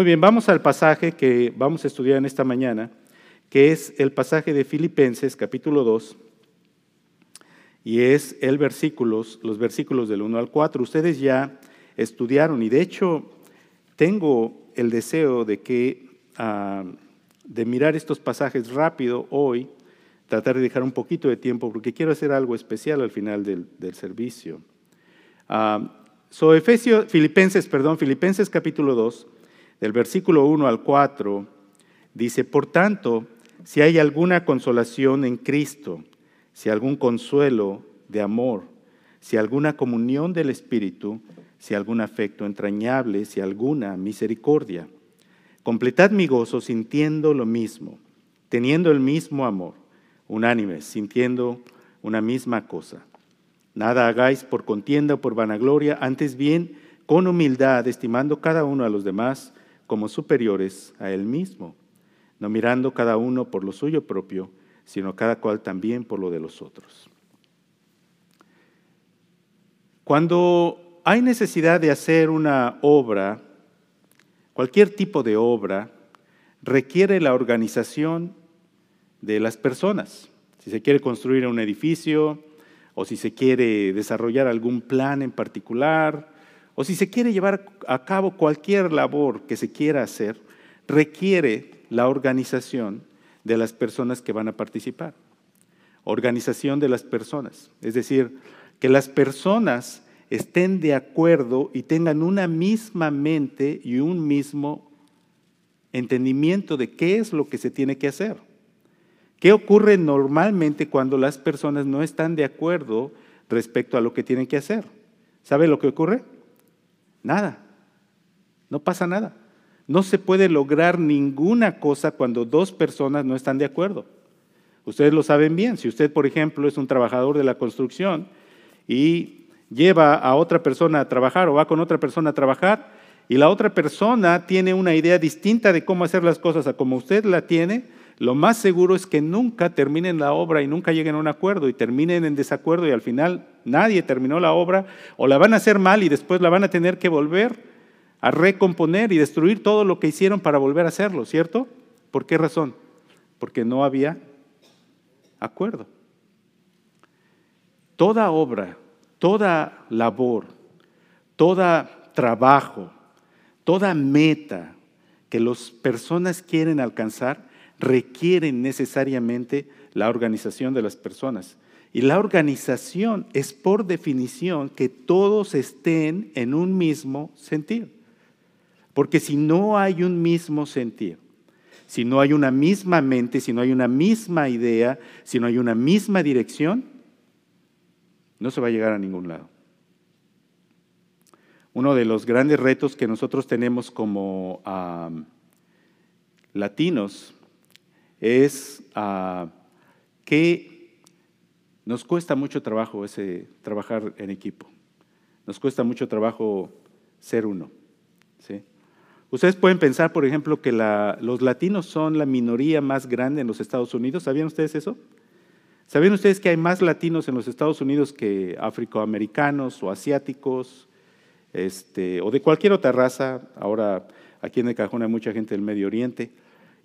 Muy bien, vamos al pasaje que vamos a estudiar en esta mañana, que es el pasaje de Filipenses capítulo 2, y es el versículos, los versículos del 1 al 4. Ustedes ya estudiaron y de hecho tengo el deseo de que ah, de mirar estos pasajes rápido hoy, tratar de dejar un poquito de tiempo porque quiero hacer algo especial al final del, servicio. Uh, so, Filipenses, perdón, Filipenses capítulo 2, del versículo 1 al 4, dice, por tanto, si hay alguna consolación en Cristo, si algún consuelo de amor, si alguna comunión del Espíritu, si algún afecto entrañable, si alguna misericordia. Completad mi gozo sintiendo lo mismo, teniendo el mismo amor, unánimes, sintiendo una misma cosa. Nada hagáis por contienda o por vanagloria, antes bien con humildad, estimando cada uno a los demás como superiores a él mismo, no mirando cada uno por lo suyo propio, sino cada cual también por lo de los otros. Cuando hay necesidad de hacer una obra, cualquier tipo de obra, requiere la organización de las personas. Si se quiere construir un edificio, o si se quiere desarrollar algún plan en particular, o si se quiere llevar a cabo cualquier labor que se quiera hacer, requiere la organización de las personas que van a participar. Organización de las personas. Es decir, que las personas estén de acuerdo y tengan una misma mente y un mismo entendimiento de qué es lo que se tiene que hacer. ¿Qué ocurre normalmente cuando las personas no están de acuerdo respecto a lo que tienen que hacer? ¿Sabe lo que ocurre? Nada. No pasa nada. No se puede lograr ninguna cosa cuando dos personas no están de acuerdo. Ustedes lo saben bien. Si usted, por ejemplo, es un trabajador de la construcción y lleva a otra persona a trabajar o va con otra persona a trabajar y la otra persona tiene una idea distinta de cómo hacer las cosas a como usted la tiene, lo más seguro es que nunca terminen la obra y nunca lleguen a un acuerdo y terminen en desacuerdo y al final nadie terminó la obra o la van a hacer mal y después la van a tener que volver a recomponer y destruir todo lo que hicieron para volver a hacerlo, ¿cierto? ¿Por qué razón? Porque no había acuerdo. Toda obra, toda labor, todo trabajo, toda meta que las personas quieren alcanzar requieren necesariamente la organización de las personas. Y la organización es por definición que todos estén en un mismo sentido. Porque si no hay un mismo sentir, si no hay una misma mente, si no hay una misma idea, si no hay una misma dirección, no se va a llegar a ningún lado. Uno de los grandes retos que nosotros tenemos como latinos es ah, que nos cuesta mucho trabajo ese trabajar en equipo. Nos cuesta mucho trabajo ser uno. ¿sí? Ustedes pueden pensar, por ejemplo, que los latinos son la minoría más grande en los Estados Unidos. ¿Sabían ustedes eso? ¿Sabían ustedes que hay más latinos en los Estados Unidos que afroamericanos o asiáticos este, o de cualquier otra raza? Ahora aquí en el cajón hay mucha gente del Medio Oriente.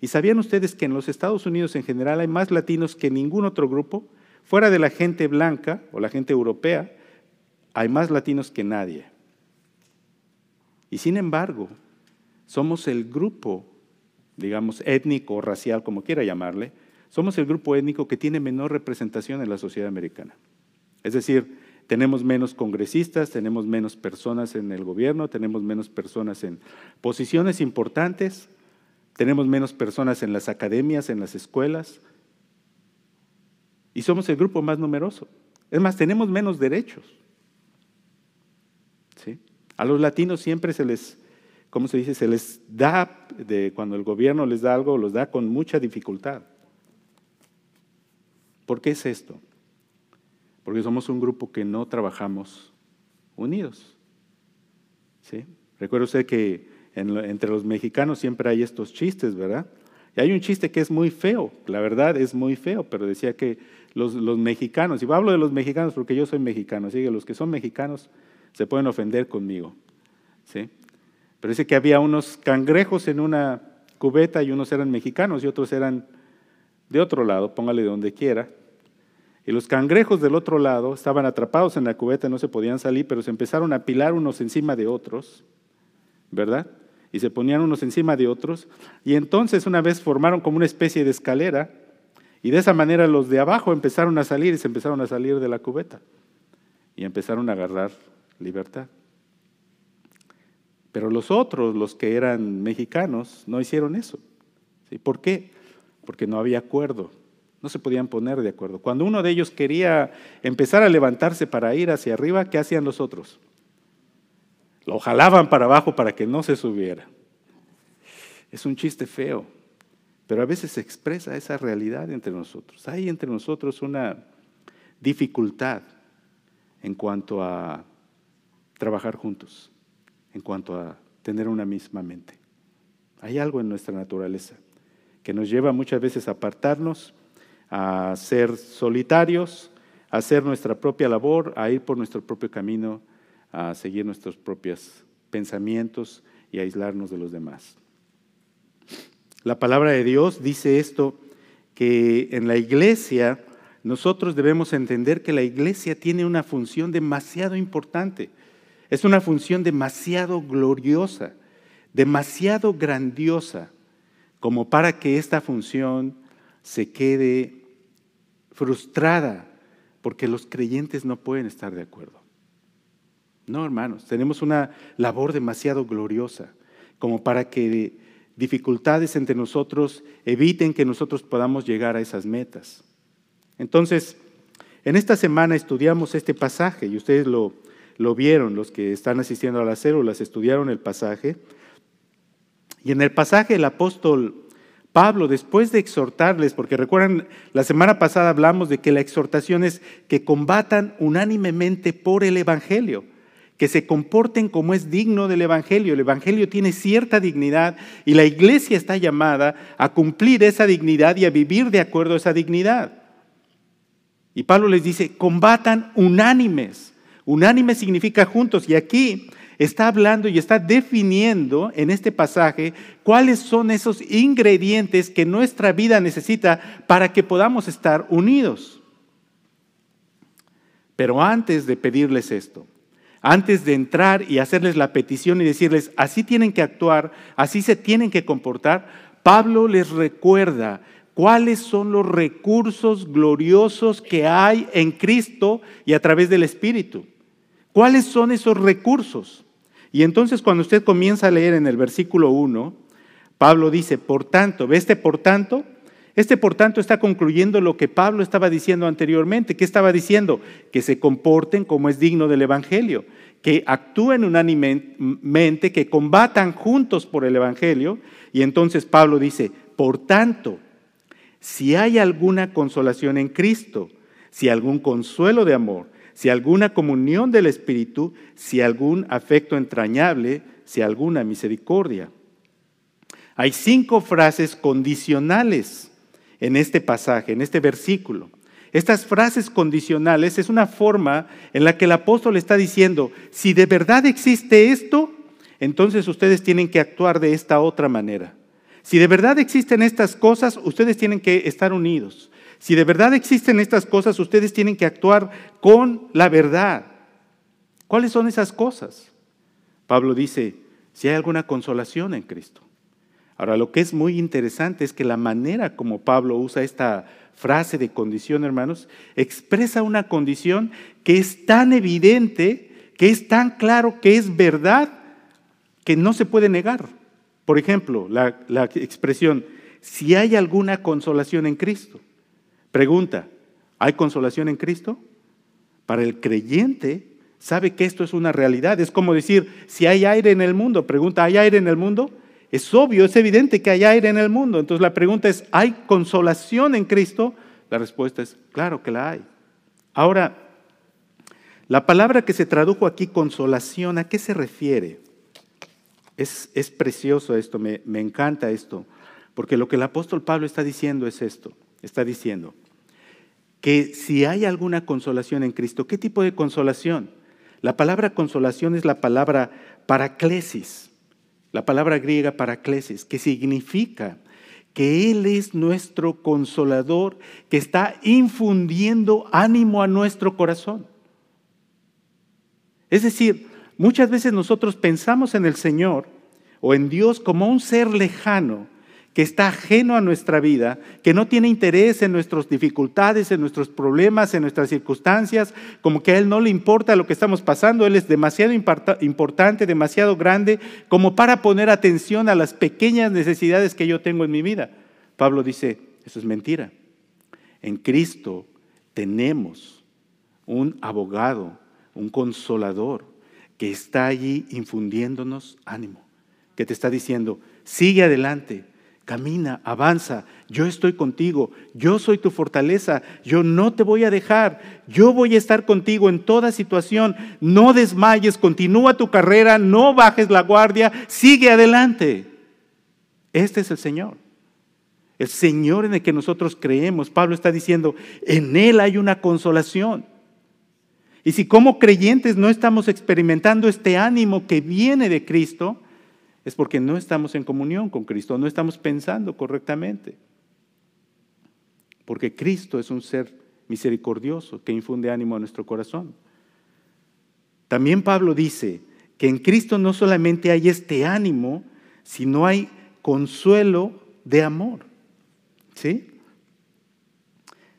¿Y sabían ustedes que en los Estados Unidos en general hay más latinos que ningún otro grupo? Fuera de la gente blanca o la gente europea, hay más latinos que nadie. Y sin embargo, somos el grupo, digamos, étnico o racial, como quiera llamarle, somos el grupo étnico que tiene menor representación en la sociedad americana. Es decir, tenemos menos congresistas, tenemos menos personas en el gobierno, tenemos menos personas en posiciones importantes, tenemos menos personas en las academias, en las escuelas, y somos el grupo más numeroso. Es más, tenemos menos derechos. ¿Sí? A los latinos siempre se les ¿cómo se dice? Se les da, de, cuando el gobierno les da algo, los da con mucha dificultad. ¿Por qué es esto? Porque somos un grupo que no trabajamos unidos. ¿Sí? Recuerda usted que entre los mexicanos siempre hay estos chistes, ¿verdad? Y hay un chiste que es muy feo, la verdad es muy feo, pero decía que los, los mexicanos, y hablo de los mexicanos porque yo soy mexicano, así que los que son mexicanos se pueden ofender conmigo. ¿sí? Pero dice que había unos cangrejos en una cubeta y unos eran mexicanos y otros eran de otro lado, póngale de donde quiera. Y los cangrejos del otro lado estaban atrapados en la cubeta, no se podían salir, pero se empezaron a pilar unos encima de otros, ¿verdad? Y se ponían unos encima de otros. Y entonces una vez formaron como una especie de escalera y de esa manera los de abajo empezaron a salir y se empezaron a salir de la cubeta y empezaron a agarrar libertad. Pero los otros, los que eran mexicanos, no hicieron eso. ¿Por qué? Porque no había acuerdo, no se podían poner de acuerdo. Cuando uno de ellos quería empezar a levantarse para ir hacia arriba, ¿qué hacían los otros? Lo jalaban para abajo para que no se subiera. Es un chiste feo, pero a veces se expresa esa realidad entre nosotros. Hay entre nosotros una dificultad en cuanto a trabajar juntos en cuanto a tener una misma mente. Hay algo en nuestra naturaleza que nos lleva muchas veces a apartarnos, a ser solitarios, a hacer nuestra propia labor, a ir por nuestro propio camino, a seguir nuestros propios pensamientos y aislarnos de los demás. La palabra de Dios dice esto, que en la iglesia nosotros debemos entender que la iglesia tiene una función demasiado importante. Es una función demasiado gloriosa, demasiado grandiosa, como para que esta función se quede frustrada, porque los creyentes no pueden estar de acuerdo. No, hermanos, tenemos una labor demasiado gloriosa, como para que dificultades entre nosotros eviten que nosotros podamos llegar a esas metas. Entonces, en esta semana estudiamos este pasaje y ustedes lo, lo vieron, los que están asistiendo a las células estudiaron el pasaje. Y en el pasaje el apóstol Pablo, después de exhortarles, porque recuerdan, la semana pasada hablamos de que la exhortación es que combatan unánimemente por el Evangelio, que se comporten como es digno del Evangelio. El Evangelio tiene cierta dignidad y la iglesia está llamada a cumplir esa dignidad y a vivir de acuerdo a esa dignidad. Y Pablo les dice, combatan unánimes. Unánime significa juntos y aquí está hablando y está definiendo en este pasaje cuáles son esos ingredientes que nuestra vida necesita para que podamos estar unidos. Pero antes de pedirles esto, antes de entrar y hacerles la petición y decirles, así tienen que actuar, así se tienen que comportar, Pablo les recuerda cuáles son los recursos gloriosos que hay en Cristo y a través del Espíritu. ¿Cuáles son esos recursos? Y entonces cuando usted comienza a leer en el versículo 1, Pablo dice, por tanto, ¿ve este por tanto? Este por tanto está concluyendo lo que Pablo estaba diciendo anteriormente. ¿Qué estaba diciendo? Que se comporten como es digno del Evangelio, que actúen unánimemente, que combatan juntos por el Evangelio. Y entonces Pablo dice, por tanto, si hay alguna consolación en Cristo, si algún consuelo de amor, si alguna comunión del Espíritu, si algún afecto entrañable, si alguna misericordia. Hay cinco frases condicionales en este pasaje, en este versículo. Estas frases condicionales es una forma en la que el apóstol está diciendo, si de verdad existe esto, entonces ustedes tienen que actuar de esta otra manera. Si de verdad existen estas cosas, ustedes tienen que estar unidos. Si de verdad existen estas cosas, ustedes tienen que actuar con la verdad. ¿Cuáles son esas cosas? Pablo dice, si hay alguna consolación en Cristo. Ahora, lo que es muy interesante es que la manera como Pablo usa esta frase de condición, hermanos, expresa una condición que es tan evidente, que es tan claro, que es verdad, que no se puede negar. Por ejemplo, la, expresión, si hay alguna consolación en Cristo. Pregunta, ¿hay consolación en Cristo? Para el creyente, sabe que esto es una realidad. Es como decir, si hay aire en el mundo, pregunta, ¿hay aire en el mundo? Es obvio, es evidente que hay aire en el mundo. Entonces la pregunta es, ¿hay consolación en Cristo? La respuesta es, claro que la hay. Ahora, la palabra que se tradujo aquí, consolación, ¿a qué se refiere? Es, es precioso esto, me, me encanta esto, porque lo que el apóstol Pablo está diciendo es esto, está diciendo, que si hay alguna consolación en Cristo, ¿qué tipo de consolación? La palabra consolación es la palabra paraclesis, la palabra griega paraclesis, que significa que Él es nuestro consolador, que está infundiendo ánimo a nuestro corazón. Es decir, muchas veces nosotros pensamos en el Señor o en Dios como un ser lejano, que está ajeno a nuestra vida, que no tiene interés en nuestras dificultades, en nuestros problemas, en nuestras circunstancias, como que a Él no le importa lo que estamos pasando, Él es demasiado importante, demasiado grande, como para poner atención a las pequeñas necesidades que yo tengo en mi vida. Pablo dice, eso es mentira. En Cristo tenemos un abogado, un consolador, que está allí infundiéndonos ánimo, que te está diciendo, sigue adelante Camina, avanza, yo estoy contigo, yo soy tu fortaleza, yo no te voy a dejar, yo voy a estar contigo en toda situación, no desmayes, continúa tu carrera, no bajes la guardia, sigue adelante. Este es el Señor, el Señor en el que nosotros creemos. Pablo está diciendo, en Él hay una consolación. Y si como creyentes no estamos experimentando este ánimo que viene de Cristo, es porque no estamos en comunión con Cristo, no estamos pensando correctamente. Porque Cristo es un ser misericordioso que infunde ánimo a nuestro corazón. También Pablo dice que en Cristo no solamente hay este ánimo, sino hay consuelo de amor. ¿Sí?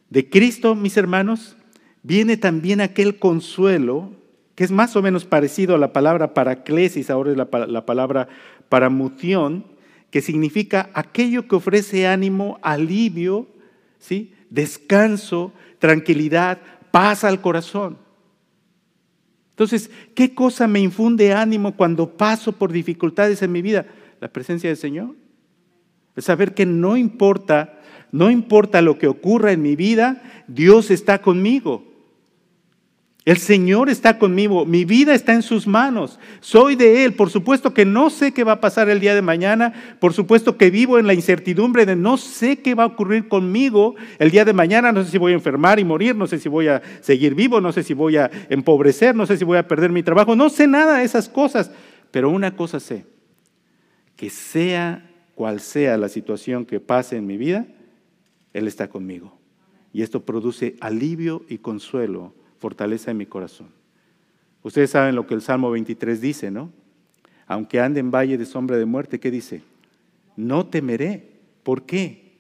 De Cristo, mis hermanos, viene también aquel consuelo que es más o menos parecido a la palabra paraclesis, ahora es la, la palabra paramutión, que significa aquello que ofrece ánimo, alivio, ¿sí? descanso, tranquilidad, paz al corazón. Entonces, ¿qué cosa me infunde ánimo cuando paso por dificultades en mi vida? La presencia del Señor. El saber que no importa, no importa lo que ocurra en mi vida, Dios está conmigo. El Señor está conmigo, mi vida está en sus manos, soy de Él. Por supuesto que no sé qué va a pasar el día de mañana, por supuesto que vivo en la incertidumbre de no sé qué va a ocurrir conmigo el día de mañana, no sé si voy a enfermar y morir, no sé si voy a seguir vivo, no sé si voy a empobrecer, no sé si voy a perder mi trabajo, no sé nada de esas cosas, pero una cosa sé, que sea cual sea la situación que pase en mi vida, Él está conmigo. Y esto produce alivio y consuelo fortaleza en mi corazón. Ustedes saben lo que el Salmo 23 dice, ¿no? Aunque ande en valle de sombra de muerte, ¿qué dice? No temeré. ¿Por qué?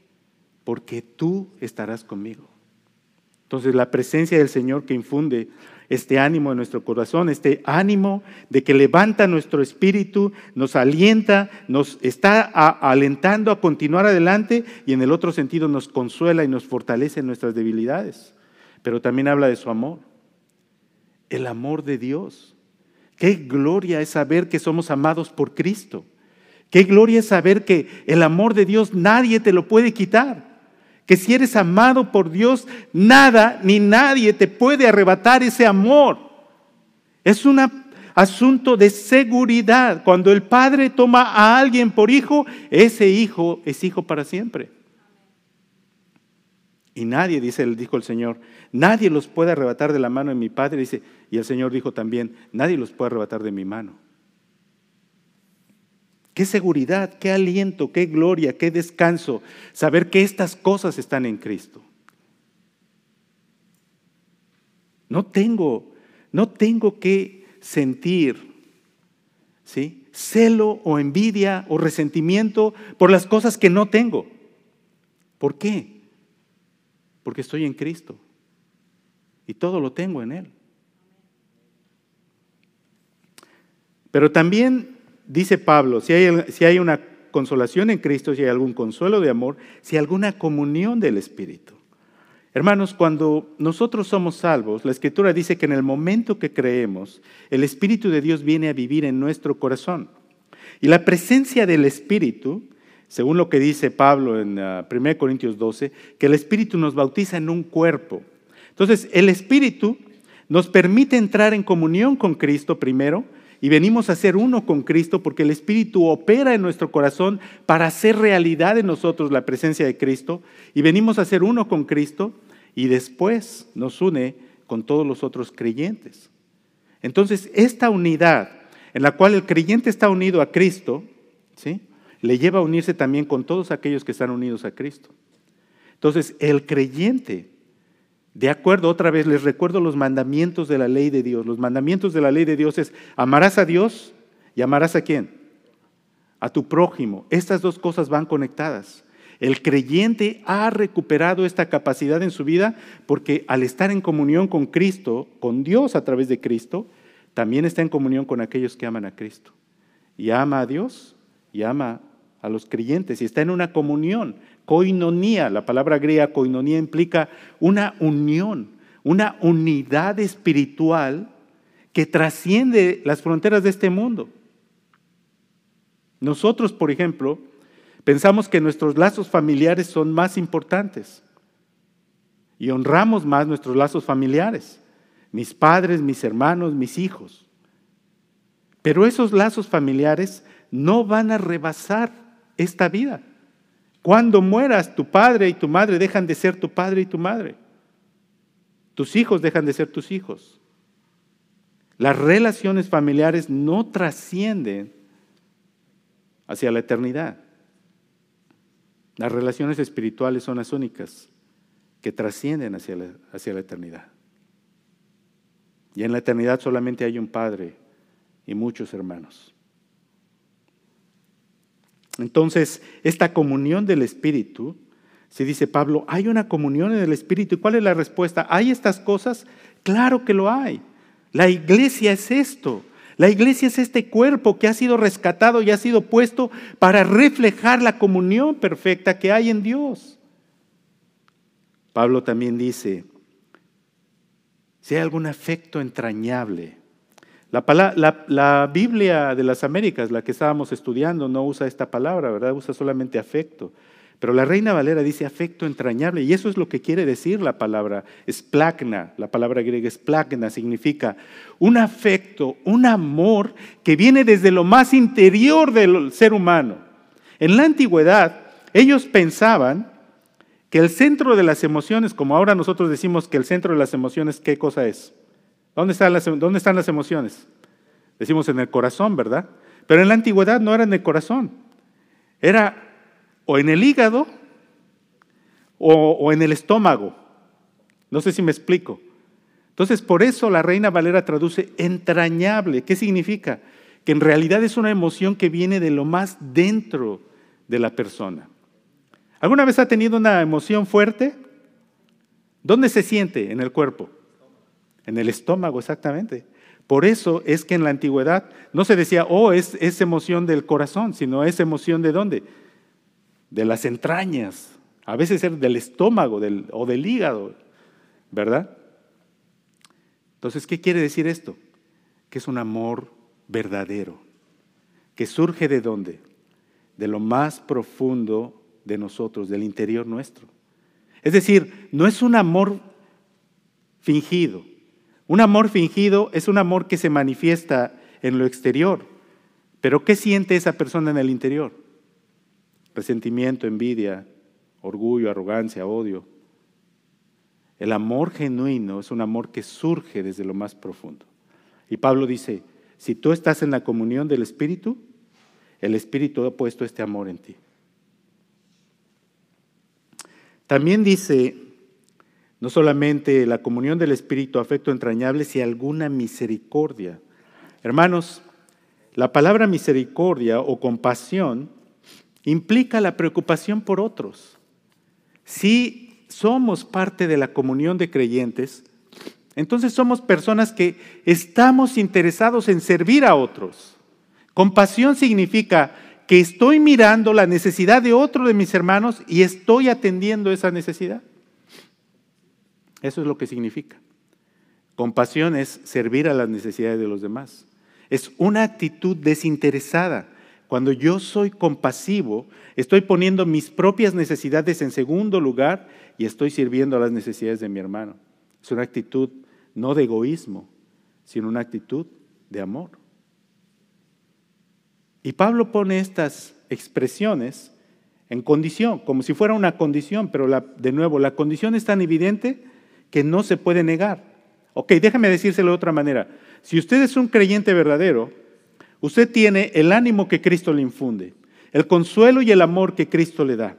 Porque tú estarás conmigo. Entonces la presencia del Señor que infunde este ánimo en nuestro corazón, este ánimo de que levanta nuestro espíritu, nos alienta, nos está alentando a continuar adelante y en el otro sentido nos consuela y nos fortalece en nuestras debilidades pero también habla de su amor. El amor de Dios. Qué gloria es saber que somos amados por Cristo. Qué gloria es saber que el amor de Dios nadie te lo puede quitar. Que si eres amado por Dios, nada ni nadie te puede arrebatar ese amor. Es un asunto de seguridad. Cuando el Padre toma a alguien por hijo, ese hijo es hijo para siempre. Y nadie, dice, dijo el Señor, nadie los puede arrebatar de la mano de mi Padre. Dice, y el Señor dijo también, nadie los puede arrebatar de mi mano. Qué seguridad, qué aliento, qué gloria, qué descanso, saber que estas cosas están en Cristo. No tengo, no tengo que sentir, ¿sí? Celo o envidia o resentimiento por las cosas que no tengo. ¿Por qué? Porque estoy en Cristo y todo lo tengo en Él. Pero también dice Pablo, si hay, si hay una consolación en Cristo, si hay algún consuelo de amor, si hay alguna comunión del Espíritu. Hermanos, cuando nosotros somos salvos, la Escritura dice que en el momento que creemos, el Espíritu de Dios viene a vivir en nuestro corazón. Y la presencia del Espíritu según lo que dice Pablo en 1 ah, Corintios 12, que el Espíritu nos bautiza en un cuerpo. Entonces, el Espíritu nos permite entrar en comunión con Cristo primero y venimos a ser uno con Cristo porque el Espíritu opera en nuestro corazón para hacer realidad en nosotros la presencia de Cristo y venimos a ser uno con Cristo y después nos une con todos los otros creyentes. Entonces, esta unidad en la cual el creyente está unido a Cristo, ¿sí? Le lleva a unirse también con todos aquellos que están unidos a Cristo. Entonces, el creyente, de acuerdo, otra vez les recuerdo los mandamientos de la ley de Dios. Los mandamientos de la ley de Dios es, amarás a Dios y amarás a quién? A tu prójimo. Estas dos cosas van conectadas. El creyente ha recuperado esta capacidad en su vida porque al estar en comunión con Cristo, con Dios a través de Cristo, también está en comunión con aquellos que aman a Cristo. Y ama a Dios y ama a los creyentes y está en una comunión, coinonía. La palabra griega coinonía implica una unión, una unidad espiritual que trasciende las fronteras de este mundo. Nosotros, por ejemplo, Pensamos que nuestros lazos familiares son más importantes y honramos más nuestros lazos familiares, mis padres, mis hermanos, mis hijos. Pero esos lazos familiares no van a rebasar esta vida. Cuando mueras, tu padre y tu madre dejan de ser tu padre y tu madre. Tus hijos dejan de ser tus hijos. Las relaciones familiares no trascienden hacia la eternidad. Las relaciones espirituales son las únicas que trascienden hacia la, hacia la eternidad. Y en la eternidad solamente hay un Padre y muchos hermanos. Entonces, esta comunión del Espíritu, si dice Pablo, hay una comunión en el Espíritu. ¿Y cuál es la respuesta? ¿Hay estas cosas? Claro que lo hay. La iglesia es esto. La iglesia es este cuerpo que ha sido rescatado y ha sido puesto para reflejar la comunión perfecta que hay en Dios. Pablo también dice, si hay algún afecto entrañable. La, Biblia de las Américas, la que estábamos estudiando, no usa esta palabra, ¿verdad? Usa solamente afecto. Pero la Reina Valera dice afecto entrañable, y eso es lo que quiere decir la palabra esplacna. La palabra griega esplacna significa un afecto, un amor que viene desde lo más interior del ser humano. En la antigüedad, ellos pensaban que el centro de las emociones, como ahora nosotros decimos que el centro de las emociones, ¿qué cosa es? ¿Dónde están las, emociones? Decimos en el corazón, ¿verdad? Pero en la antigüedad no era en el corazón, era o en el hígado o, en el estómago. No sé si me explico. Entonces, por eso la Reina Valera traduce entrañable. ¿Qué significa? Que en realidad es una emoción que viene de lo más dentro de la persona. ¿Alguna vez ha tenido una emoción fuerte? ¿Dónde se siente en el cuerpo? En el estómago, exactamente. Por eso es que en la antigüedad no se decía, oh, es, es emoción del corazón, sino es emoción de dónde? de las entrañas, a veces es del estómago o del hígado, ¿verdad? Entonces, ¿qué quiere decir esto? Que es un amor verdadero, que surge de dónde? De lo más profundo de nosotros, del interior nuestro. Es decir, no es un amor fingido. Un amor fingido es un amor que se manifiesta en lo exterior. Pero ¿qué siente esa persona en el interior? resentimiento, envidia, orgullo, arrogancia, odio. El amor genuino es un amor que surge desde lo más profundo. Y Pablo dice, si tú estás en la comunión del Espíritu, el Espíritu ha puesto este amor en ti. También dice, no solamente la comunión del Espíritu, afecto entrañable, si alguna misericordia. Hermanos, la palabra misericordia o compasión implica la preocupación por otros. Si somos parte de la comunión de creyentes, entonces somos personas que estamos interesados en servir a otros. Compasión significa que estoy mirando la necesidad de otro de mis hermanos y estoy atendiendo esa necesidad. Eso es lo que significa. Compasión es servir a las necesidades de los demás. Es una actitud desinteresada cuando yo soy compasivo, estoy poniendo mis propias necesidades en segundo lugar y estoy sirviendo a las necesidades de mi hermano. Es una actitud no de egoísmo, sino una actitud de amor. Y Pablo pone estas expresiones en condición, como si fuera una condición, pero de nuevo, la condición es tan evidente que no se puede negar. Ok, déjame decírselo de otra manera. Si usted es un creyente verdadero, Usted tiene el ánimo que Cristo le infunde. el consuelo y el amor que Cristo le da.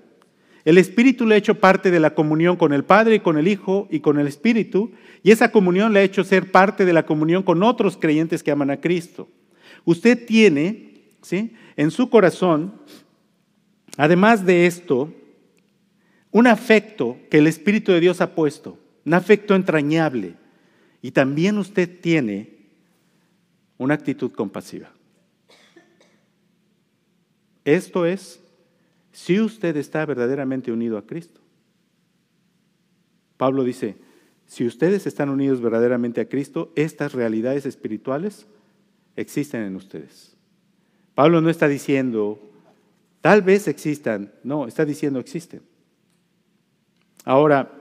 El Espíritu le ha hecho parte de la comunión con el Padre y con el Hijo y con el Espíritu, y esa comunión le ha hecho ser parte de la comunión con otros creyentes que aman a Cristo. Usted tiene ¿sí? en su corazón, además de esto, un afecto que el Espíritu de Dios ha puesto, un afecto entrañable, y también usted tiene una actitud compasiva. Esto es si usted está verdaderamente unido a Cristo. Pablo dice, si ustedes están unidos verdaderamente a Cristo, estas realidades espirituales existen en ustedes. Pablo no está diciendo, tal vez existan, no, está diciendo existen. Ahora,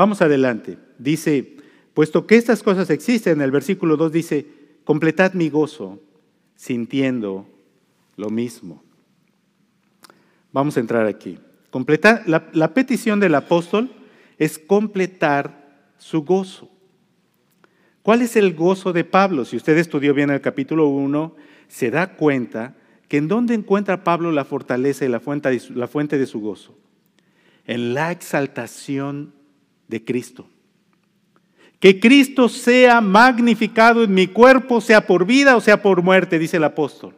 vamos adelante. Dice, puesto que estas cosas existen, el versículo 2 dice, completad mi gozo sintiendo lo mismo. Vamos a entrar aquí. Completar, la, petición del apóstol es completar su gozo. ¿Cuál es el gozo de Pablo? Si usted estudió bien el capítulo 1, se da cuenta que en dónde encuentra Pablo la fortaleza y la fuente, la fuente de su gozo. En la exaltación de Cristo. Que Cristo sea magnificado en mi cuerpo, sea por vida o sea por muerte, dice el apóstol.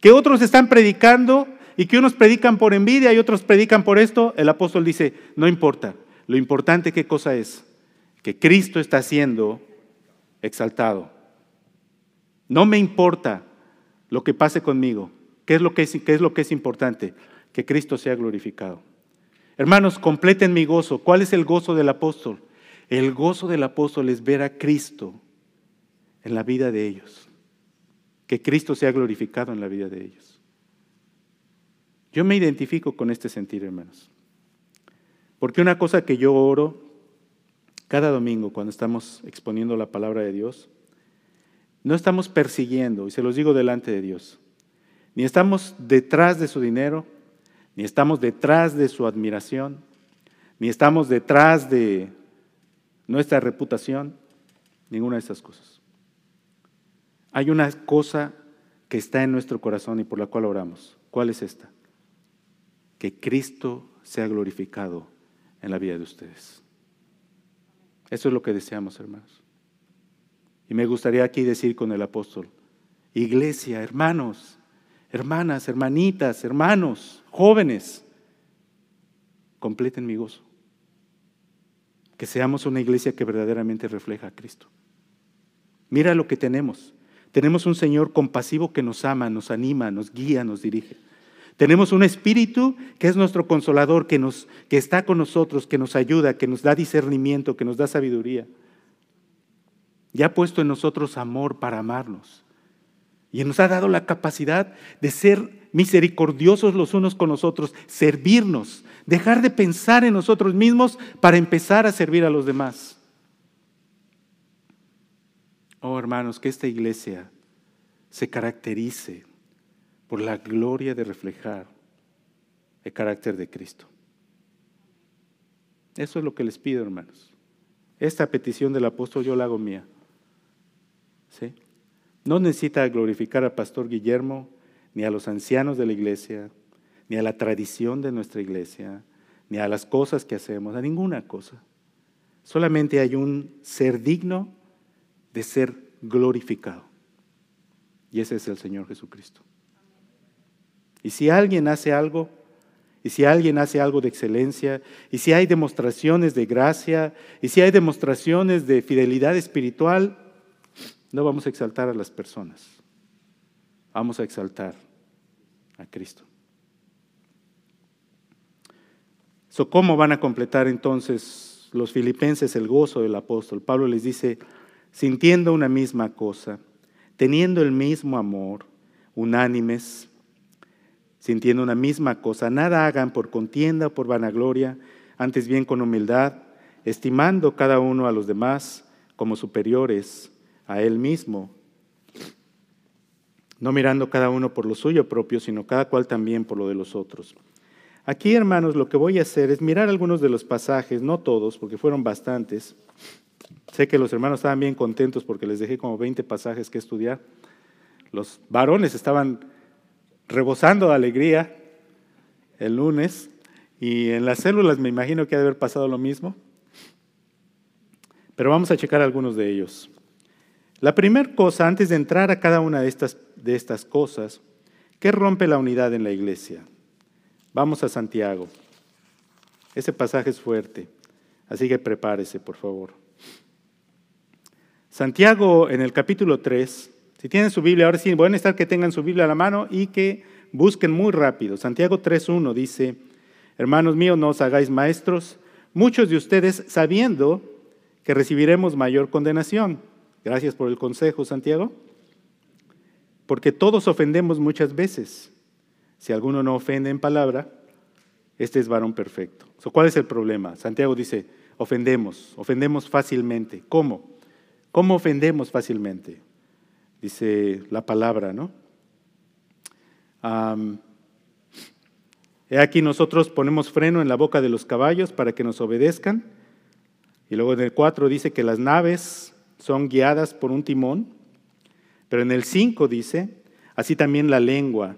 Que otros están predicando y que unos predican por envidia y otros predican por esto, el apóstol dice, no importa, lo importante qué cosa es, que Cristo está siendo exaltado. No me importa lo que pase conmigo, ¿qué es lo que es, qué es, lo que es importante? Que Cristo sea glorificado. Hermanos, completen mi gozo. ¿Cuál es el gozo del apóstol? El gozo del apóstol es ver a Cristo en la vida de ellos. Que Cristo sea glorificado en la vida de ellos. Yo me identifico con este sentir, hermanos. Porque una cosa que yo oro cada domingo cuando estamos exponiendo la palabra de Dios, no estamos persiguiendo, y se los digo delante de Dios, ni estamos detrás de su dinero, ni estamos detrás de su admiración, ni estamos detrás de nuestra reputación, ninguna de esas cosas. Hay una cosa que está en nuestro corazón y por la cual oramos. ¿Cuál es esta? que Cristo sea glorificado en la vida de ustedes. Eso es lo que deseamos, hermanos. Y me gustaría aquí decir con el apóstol, iglesia, hermanos, hermanas, hermanitas, hermanos, jóvenes, completen mi gozo. Que seamos una iglesia que verdaderamente refleja a Cristo. Mira lo que tenemos. Tenemos un Señor compasivo que nos ama, nos anima, nos guía, nos dirige. Tenemos un espíritu que es nuestro consolador, que, nos, que está con nosotros, que nos ayuda, que nos da discernimiento, que nos da sabiduría. Y ha puesto en nosotros amor para amarnos. Y nos ha dado la capacidad de ser misericordiosos los unos con los otros, servirnos, dejar de pensar en nosotros mismos para empezar a servir a los demás. Oh hermanos, que esta iglesia se caracterice por la gloria de reflejar el carácter de Cristo. Eso es lo que les pido, hermanos. Esta petición del apóstol yo la hago mía. ¿Sí? No necesita glorificar al pastor Guillermo, ni a los ancianos de la iglesia, ni a la tradición de nuestra iglesia, ni a las cosas que hacemos, a ninguna cosa. Solamente hay un ser digno de ser glorificado. Y ese es el Señor Jesucristo. Y si alguien hace algo, y si alguien hace algo de excelencia, y si hay demostraciones de gracia, y si hay demostraciones de fidelidad espiritual, no vamos a exaltar a las personas, vamos a exaltar a Cristo. ¿Cómo van a completar entonces los filipenses el gozo del apóstol? Pablo les dice, sintiendo una misma cosa, teniendo el mismo amor, unánimes, sintiendo una misma cosa. Nada hagan por contienda o por vanagloria, antes bien con humildad, estimando cada uno a los demás como superiores a él mismo, no mirando cada uno por lo suyo propio, sino cada cual también por lo de los otros. Aquí, hermanos, lo que voy a hacer es mirar algunos de los pasajes, no todos, porque fueron bastantes. Sé que los hermanos estaban bien contentos porque les dejé como 20 pasajes que estudiar. Los varones estaban rebosando de alegría el lunes y en las células me imagino que ha de haber pasado lo mismo. Pero vamos a checar algunos de ellos. La primera cosa, antes de entrar a cada una de estas, de estas cosas, ¿qué rompe la unidad en la iglesia? Vamos a Santiago. Ese pasaje es fuerte, así que prepárese, por favor. Santiago en el capítulo 3, si tienen su Biblia, ahora sí, voy a necesitar que tengan su Biblia a la mano y que busquen muy rápido. Santiago 3.1 dice, hermanos míos, no os hagáis maestros, muchos de ustedes sabiendo que recibiremos mayor condenación. Gracias por el consejo, Santiago. Porque todos ofendemos muchas veces. Si alguno no ofende en palabra, este es varón perfecto. ¿Cuál es el problema? Santiago dice, ofendemos, ofendemos fácilmente. ¿Cómo? ¿Cómo ofendemos fácilmente? Dice la palabra, ¿no? he aquí nosotros ponemos freno en la boca de los caballos para que nos obedezcan y luego en el 4 dice que las naves son guiadas por un timón, pero en el 5 dice, así también la lengua.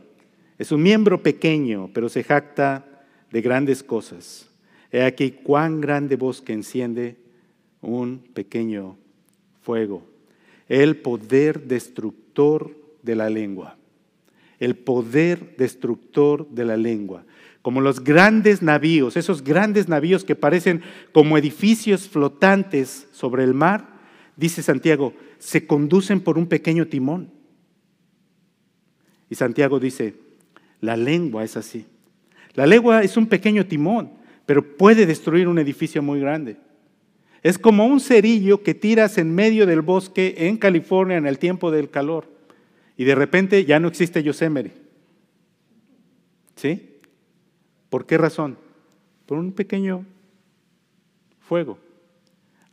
Es un miembro pequeño, pero se jacta de grandes cosas. He aquí cuán grande bosque enciende un pequeño fuego. El poder destructor de la lengua. El poder destructor de la lengua como los grandes navíos, esos grandes navíos que parecen como edificios flotantes sobre el mar, dice Santiago, se conducen por un pequeño timón. Y Santiago dice, la lengua es así. La lengua es un pequeño timón, pero puede destruir un edificio muy grande. Es como un cerillo que tiras en medio del bosque en California en el tiempo del calor y de repente ya no existe Yosemite. ¿Sí? ¿Por qué razón? Por un pequeño fuego.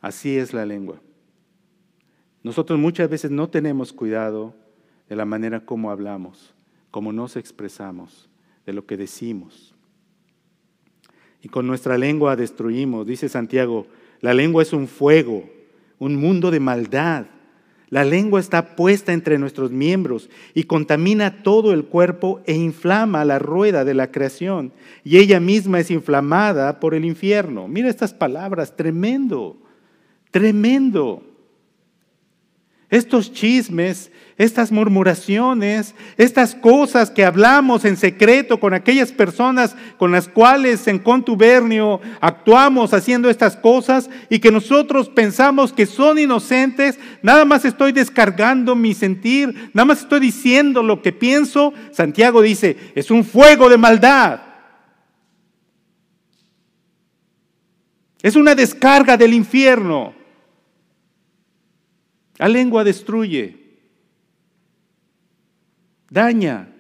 Así es la lengua. Nosotros muchas veces no tenemos cuidado de la manera como hablamos, como nos expresamos, de lo que decimos. Y con nuestra lengua destruimos, dice Santiago, la lengua es un fuego, un mundo de maldad. La lengua está puesta entre nuestros miembros y contamina todo el cuerpo e inflama la rueda de la creación. Y ella misma es inflamada por el infierno. Mira estas palabras, tremendo, tremendo. Estos chismes, estas murmuraciones, estas cosas que hablamos en secreto con aquellas personas con las cuales en contubernio actuamos haciendo estas cosas y que nosotros pensamos que son inocentes, nada más estoy descargando mi sentir, nada más estoy diciendo lo que pienso. Santiago dice, es un fuego de maldad. Es una descarga del infierno. La lengua destruye, daña.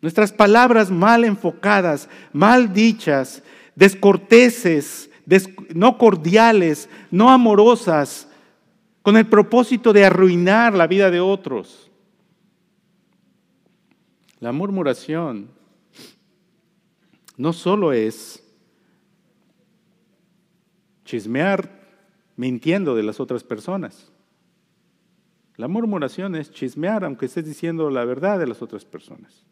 Nuestras palabras mal enfocadas, mal dichas, descorteses, no cordiales, no amorosas, con el propósito de arruinar la vida de otros. La murmuración no solo es chismear mintiendo de las otras personas. La murmuración es chismear aunque estés diciendo la verdad de las otras personas.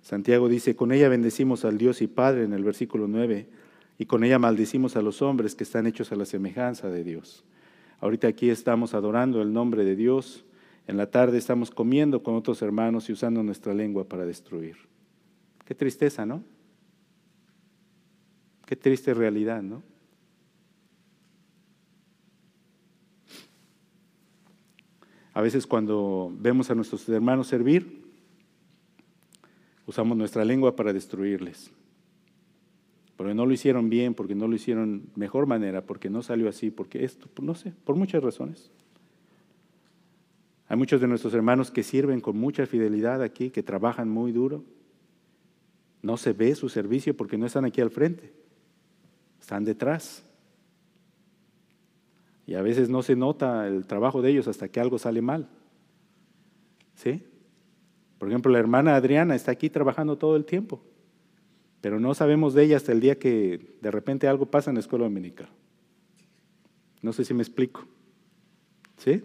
Santiago dice, con ella bendecimos al Dios y Padre en el versículo 9, y con ella maldecimos a los hombres que están hechos a la semejanza de Dios. Ahorita aquí estamos adorando el nombre de Dios, en la tarde estamos comiendo con otros hermanos y usando nuestra lengua para destruir. Qué tristeza, ¿no? Qué triste realidad, ¿no? A veces cuando vemos a nuestros hermanos servir, usamos nuestra lengua para destruirles. Porque no lo hicieron bien, porque no lo hicieron mejor manera, porque no salió así, porque esto, no sé, por muchas razones. Hay muchos de nuestros hermanos que sirven con mucha fidelidad aquí, que trabajan muy duro, no se ve su servicio porque no están aquí al frente, están detrás. Y a veces no se nota el trabajo de ellos hasta que algo sale mal. ¿Sí? Por ejemplo, la hermana Adriana está aquí trabajando todo el tiempo, pero no sabemos de ella hasta el día que de repente algo pasa en la escuela dominical. No sé si me explico. ¿Sí?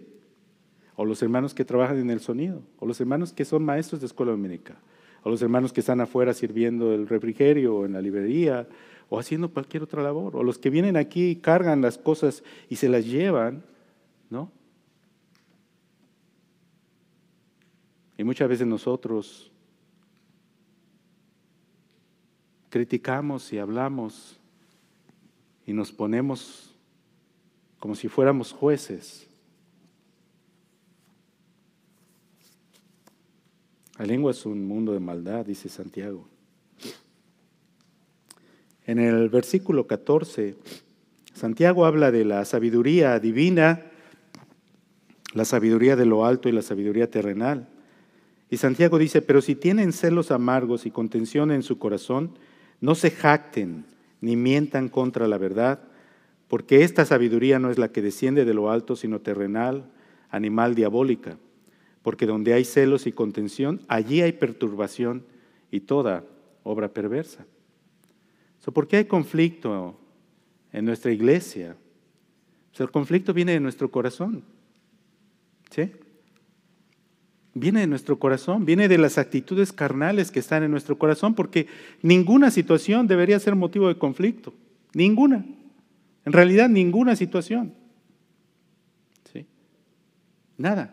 O los hermanos que trabajan en el sonido, o los hermanos que son maestros de escuela dominical, o los hermanos que están afuera sirviendo el refrigerio o en la librería, o haciendo cualquier otra labor, o los que vienen aquí y cargan las cosas y se las llevan, ¿no? Y muchas veces nosotros criticamos y hablamos y nos ponemos como si fuéramos jueces. La lengua es un mundo de maldad, dice Santiago. En el versículo 14, Santiago habla de la sabiduría divina, la sabiduría de lo alto y la sabiduría terrenal. Y Santiago dice, pero si tienen celos amargos y contención en su corazón, no se jacten ni mientan contra la verdad, porque esta sabiduría no es la que desciende de lo alto, sino terrenal, animal, diabólica. Porque donde hay celos y contención, allí hay perturbación y toda obra perversa. ¿Por qué hay conflicto en nuestra iglesia? el conflicto viene de nuestro corazón. ¿Sí? Viene de nuestro corazón, viene de las actitudes carnales que están en nuestro corazón, porque ninguna situación debería ser motivo de conflicto. Ninguna. En realidad, ninguna situación. ¿Sí? Nada.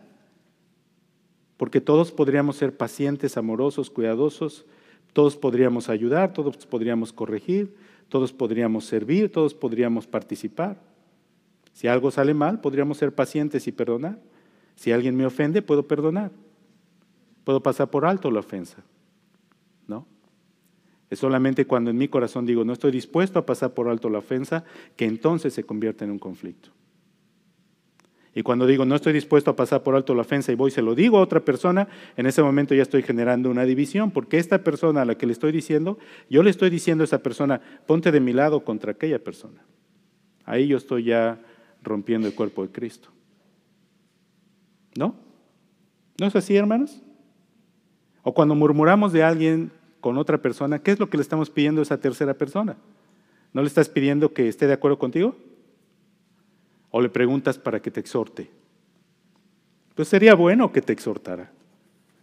Porque todos podríamos ser pacientes, amorosos, cuidadosos, todos podríamos ayudar, todos podríamos corregir, todos podríamos servir, todos podríamos participar. Si algo sale mal, podríamos ser pacientes y perdonar. Si alguien me ofende, puedo perdonar. Puedo pasar por alto la ofensa. ¿No? Es solamente cuando en mi corazón digo, no estoy dispuesto a pasar por alto la ofensa, que entonces se convierte en un conflicto. Y cuando digo, no estoy dispuesto a pasar por alto la ofensa y voy se lo digo a otra persona, en ese momento ya estoy generando una división, porque esta persona a la que le estoy diciendo, yo le estoy diciendo a esa persona, ponte de mi lado contra aquella persona. Ahí yo estoy ya rompiendo el cuerpo de Cristo. ¿No? ¿No es así, hermanos? O cuando murmuramos de alguien con otra persona, ¿qué es lo que le estamos pidiendo a esa tercera persona? ¿No le estás pidiendo que esté de acuerdo contigo? ¿O le preguntas para que te exhorte? Pues sería bueno que te exhortara.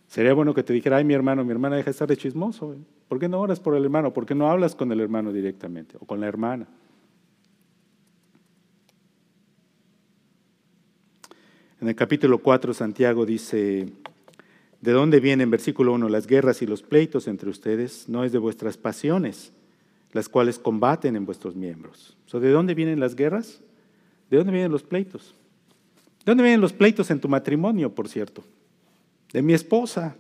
Sería bueno que te dijera, ay, mi hermano, mi hermana deja de estar de chismoso. ¿Por qué no oras por el hermano? ¿Por qué no hablas con el hermano directamente o con la hermana? En el capítulo 4, Santiago dice, ¿De dónde vienen, versículo 1, las guerras y los pleitos entre ustedes? No es de vuestras pasiones, las cuales combaten en vuestros miembros. ¿De dónde vienen las guerras? ¿De dónde vienen los pleitos? ¿De dónde vienen los pleitos en tu matrimonio, por cierto? De mi esposa.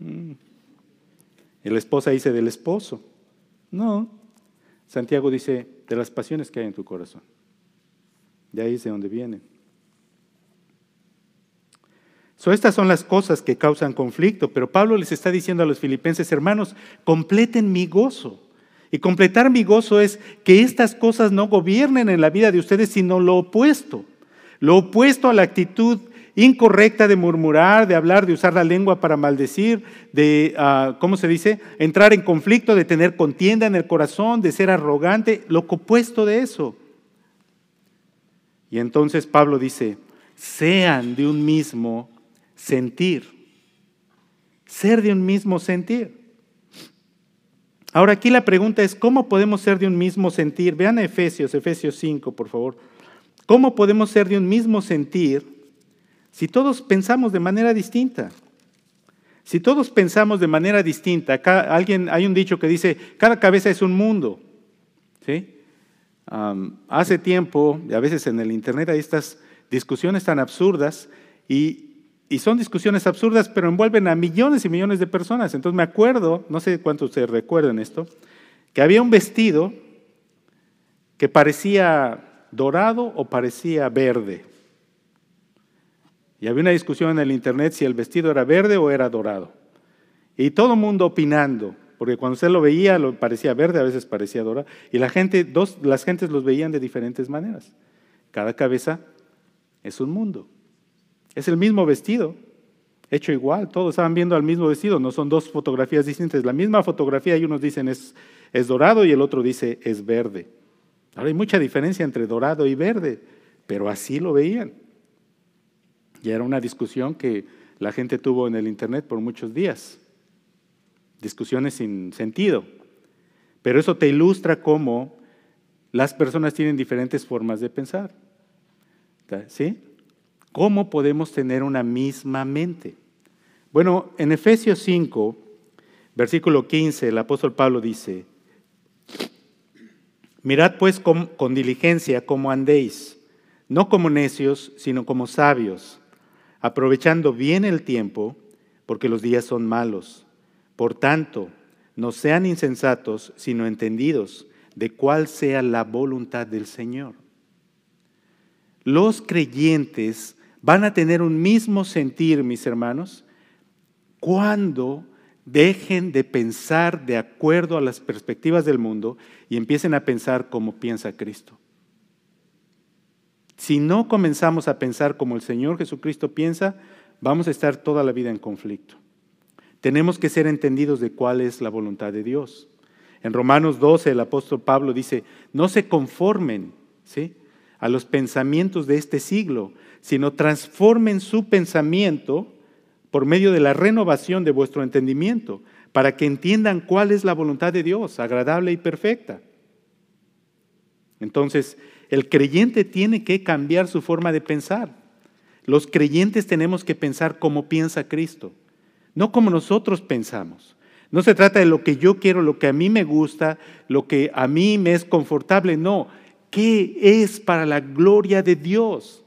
Mm. La esposa dice del esposo. No. Santiago dice de las pasiones que hay en tu corazón. De ahí es de donde vienen estas son las cosas que causan conflicto, pero Pablo les está diciendo a los filipenses, hermanos, completen mi gozo. Y completar mi gozo es que estas cosas no gobiernen en la vida de ustedes, sino lo opuesto. Lo opuesto a la actitud incorrecta de murmurar, de hablar, de usar la lengua para maldecir, de, ah, ¿cómo se dice? Entrar en conflicto, de tener contienda en el corazón, de ser arrogante, lo opuesto de eso. Y entonces Pablo dice, sean de un mismo sentir. Ser de un mismo sentir. Ahora aquí la pregunta es, ¿cómo podemos ser de un mismo sentir? Vean a Efesios, Efesios 5, por favor. ¿Cómo podemos ser de un mismo sentir si todos pensamos de manera distinta? Si todos pensamos de manera distinta, acá alguien, hay un dicho que dice, cada cabeza es un mundo. ¿Sí? hace tiempo, y a veces en el Internet hay estas discusiones tan absurdas, y y son discusiones absurdas, pero envuelven a millones y millones de personas. Entonces me acuerdo, no sé cuántos ustedes recuerdan esto, que había un vestido que parecía dorado o parecía verde. Y había una discusión en el internet si el vestido era verde o era dorado. Y todo el mundo opinando, porque cuando usted lo veía lo parecía verde, a veces parecía dorado. Y la gente, dos, las gentes los veían de diferentes maneras. Cada cabeza es un mundo. Es el mismo vestido, hecho igual, todos estaban viendo al mismo vestido, no son dos fotografías distintas. La misma fotografía y unos dicen es, es dorado y el otro dice es verde. Ahora hay mucha diferencia entre dorado y verde, pero así lo veían. Y era una discusión que la gente tuvo en el Internet por muchos días. Discusiones sin sentido. Pero eso te ilustra cómo las personas tienen diferentes formas de pensar. ¿Sí? ¿Cómo podemos tener una misma mente? Bueno, en Efesios 5, versículo 15, el apóstol Pablo dice, mirad pues con, con diligencia cómo andéis, no como necios, sino como sabios, aprovechando bien el tiempo, porque los días son malos. Por tanto, no sean insensatos, sino entendidos de cuál sea la voluntad del Señor. Los creyentes van a tener un mismo sentir, mis hermanos, cuando dejen de pensar de acuerdo a las perspectivas del mundo y empiecen a pensar como piensa Cristo. Si no comenzamos a pensar como el Señor Jesucristo piensa, vamos a estar toda la vida en conflicto. Tenemos que ser entendidos de cuál es la voluntad de Dios. En Romanos 12 el apóstol Pablo dice, no se conformen ¿sí? a los pensamientos de este siglo, sino transformen su pensamiento por medio de la renovación de vuestro entendimiento, para que entiendan cuál es la voluntad de Dios, agradable y perfecta. Entonces, el creyente tiene que cambiar su forma de pensar. Los creyentes tenemos que pensar como piensa Cristo, no como nosotros pensamos. No se trata de lo que yo quiero, lo que a mí me gusta, lo que a mí me es confortable, no. ¿Qué es para la gloria de Dios?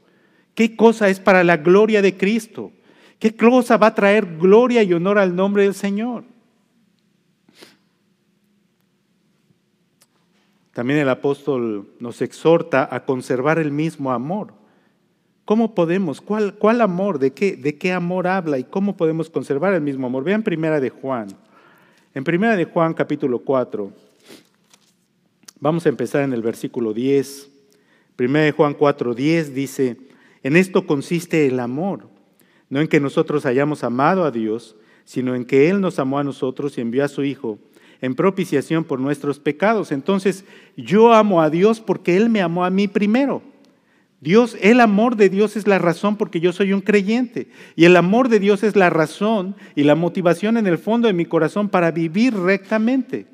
¿Qué cosa es para la gloria de Cristo? ¿Qué cosa va a traer gloria y honor al nombre del Señor? También el apóstol nos exhorta a conservar el mismo amor. ¿Cómo podemos? ¿Cuál, cuál amor? ¿De qué, ¿De qué amor habla? ¿Y cómo podemos conservar el mismo amor? Vean primera de Juan. En primera de Juan capítulo 4, vamos a empezar en el versículo 10. Primera de Juan 4, 10 dice, en esto consiste el amor, no en que nosotros hayamos amado a Dios, sino en que Él nos amó a nosotros y envió a su Hijo en propiciación por nuestros pecados. Entonces, yo amo a Dios porque Él me amó a mí primero. Dios, el amor de Dios es la razón porque yo soy un creyente. Y el amor de Dios es la razón y la motivación en el fondo de mi corazón para vivir rectamente.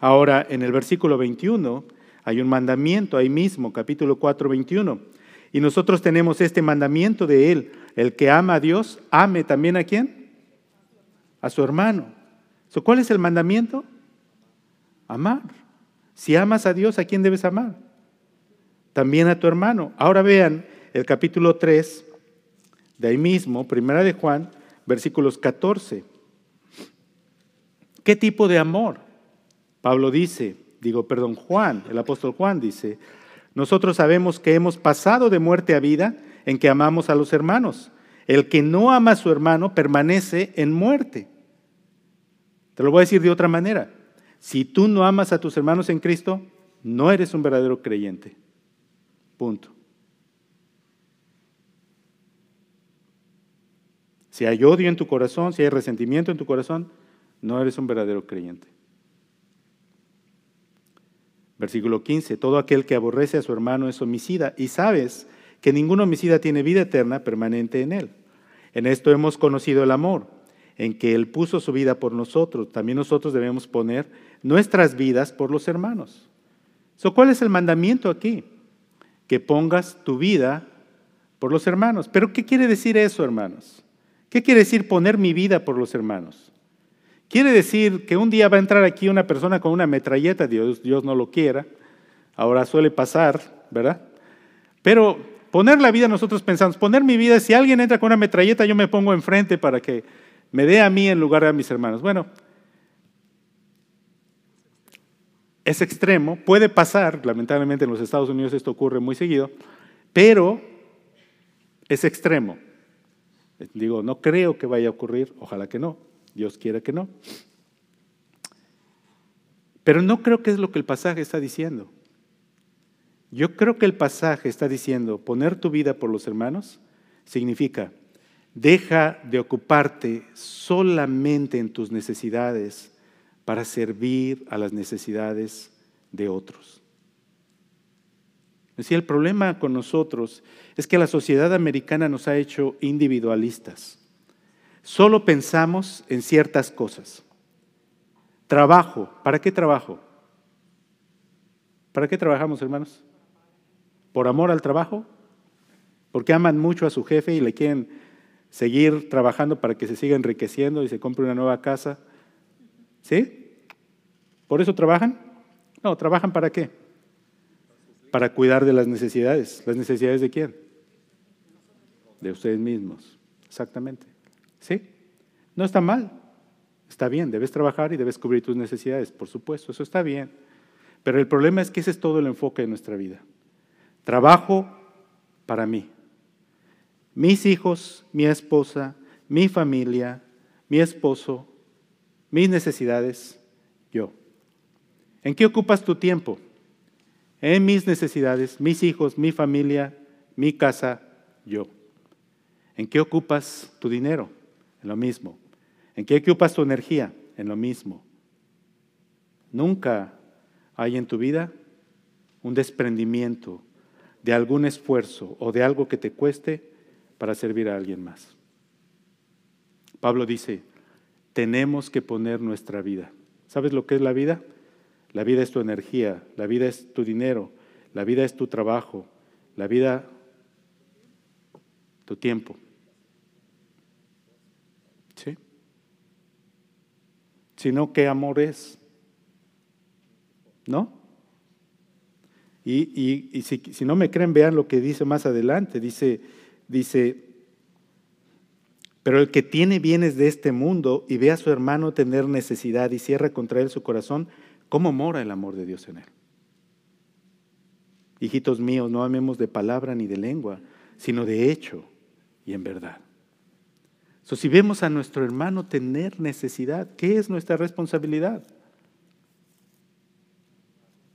Ahora, en el versículo 21, hay un mandamiento ahí mismo, capítulo 4, 21. Y nosotros tenemos este mandamiento de Él. El que ama a Dios, ame también a quién? A su hermano. ¿Cuál es el mandamiento? Amar. Si amas a Dios, ¿a quién debes amar? También a tu hermano. Ahora vean el capítulo 3, de ahí mismo, primera de Juan, versículos 14. ¿Qué tipo de amor? Pablo dice, digo, perdón, Juan, el apóstol Juan dice, nosotros sabemos que hemos pasado de muerte a vida en que amamos a los hermanos. El que no ama a su hermano permanece en muerte. Te lo voy a decir de otra manera. Si tú no amas a tus hermanos en Cristo, no eres un verdadero creyente. Punto. Si hay odio en tu corazón, si hay resentimiento en tu corazón, no eres un verdadero creyente. Versículo 15, todo aquel que aborrece a su hermano es homicida y sabes que ningún homicida tiene vida eterna permanente en él. En esto hemos conocido el amor, en que Él puso su vida por nosotros. También nosotros debemos poner nuestras vidas por los hermanos. ¿Cuál es el mandamiento aquí? Que pongas tu vida por los hermanos. Pero ¿qué quiere decir eso, hermanos? ¿Qué quiere decir poner mi vida por los hermanos? Quiere decir que un día va a entrar aquí una persona con una metralleta, Dios, Dios no lo quiera, ahora suele pasar, ¿verdad? Pero poner la vida, nosotros pensamos, poner mi vida, si alguien entra con una metralleta, yo me pongo enfrente para que me dé a mí en lugar de a mis hermanos. Bueno, es extremo, puede pasar, lamentablemente en los Estados Unidos esto ocurre muy seguido, pero es extremo. Digo, no creo que vaya a ocurrir, ojalá que no. Dios quiera que no. Pero no creo que es lo que el pasaje está diciendo. Yo creo que el pasaje está diciendo, poner tu vida por los hermanos significa, deja de ocuparte solamente en tus necesidades para servir a las necesidades de otros. Decía, el problema con nosotros es que la sociedad americana nos ha hecho individualistas. Solo pensamos en ciertas cosas. Trabajo, ¿para qué trabajo? ¿Para qué trabajamos, hermanos? ¿Por amor al trabajo? ¿Porque aman mucho a su jefe y le quieren seguir trabajando para que se siga enriqueciendo y se compre una nueva casa? ¿Sí? ¿Por eso trabajan? No, ¿trabajan para qué? Para cuidar de las necesidades. ¿Las necesidades de quién? De ustedes mismos. Exactamente. ¿Sí? No está mal. Está bien, debes trabajar y debes cubrir tus necesidades, por supuesto, eso está bien. Pero el problema es que ese es todo el enfoque de nuestra vida. Trabajo para mí. Mis hijos, mi esposa, mi familia, mi esposo, mis necesidades, yo. ¿En qué ocupas tu tiempo? En mis necesidades, mis hijos, mi familia, mi casa, yo. ¿En qué ocupas tu dinero? En lo mismo. ¿En qué ocupas tu energía? En lo mismo. Nunca hay en tu vida un desprendimiento de algún esfuerzo o de algo que te cueste para servir a alguien más. Pablo dice, tenemos que poner nuestra vida. ¿Sabes lo que es la vida? La vida es tu energía, la vida es tu dinero, la vida es tu trabajo, la vida, tu tiempo. Sino, ¿qué amor es? ¿No? Y, si, si, no me creen, vean lo que dice más adelante. Dice, dice, pero el que tiene bienes de este mundo y ve a su hermano tener necesidad y cierra contra él su corazón, ¿cómo mora el amor de Dios en él? Hijitos míos, no amemos de palabra ni de lengua, sino de hecho y en verdad. So, si vemos a nuestro hermano tener necesidad, ¿qué es nuestra responsabilidad?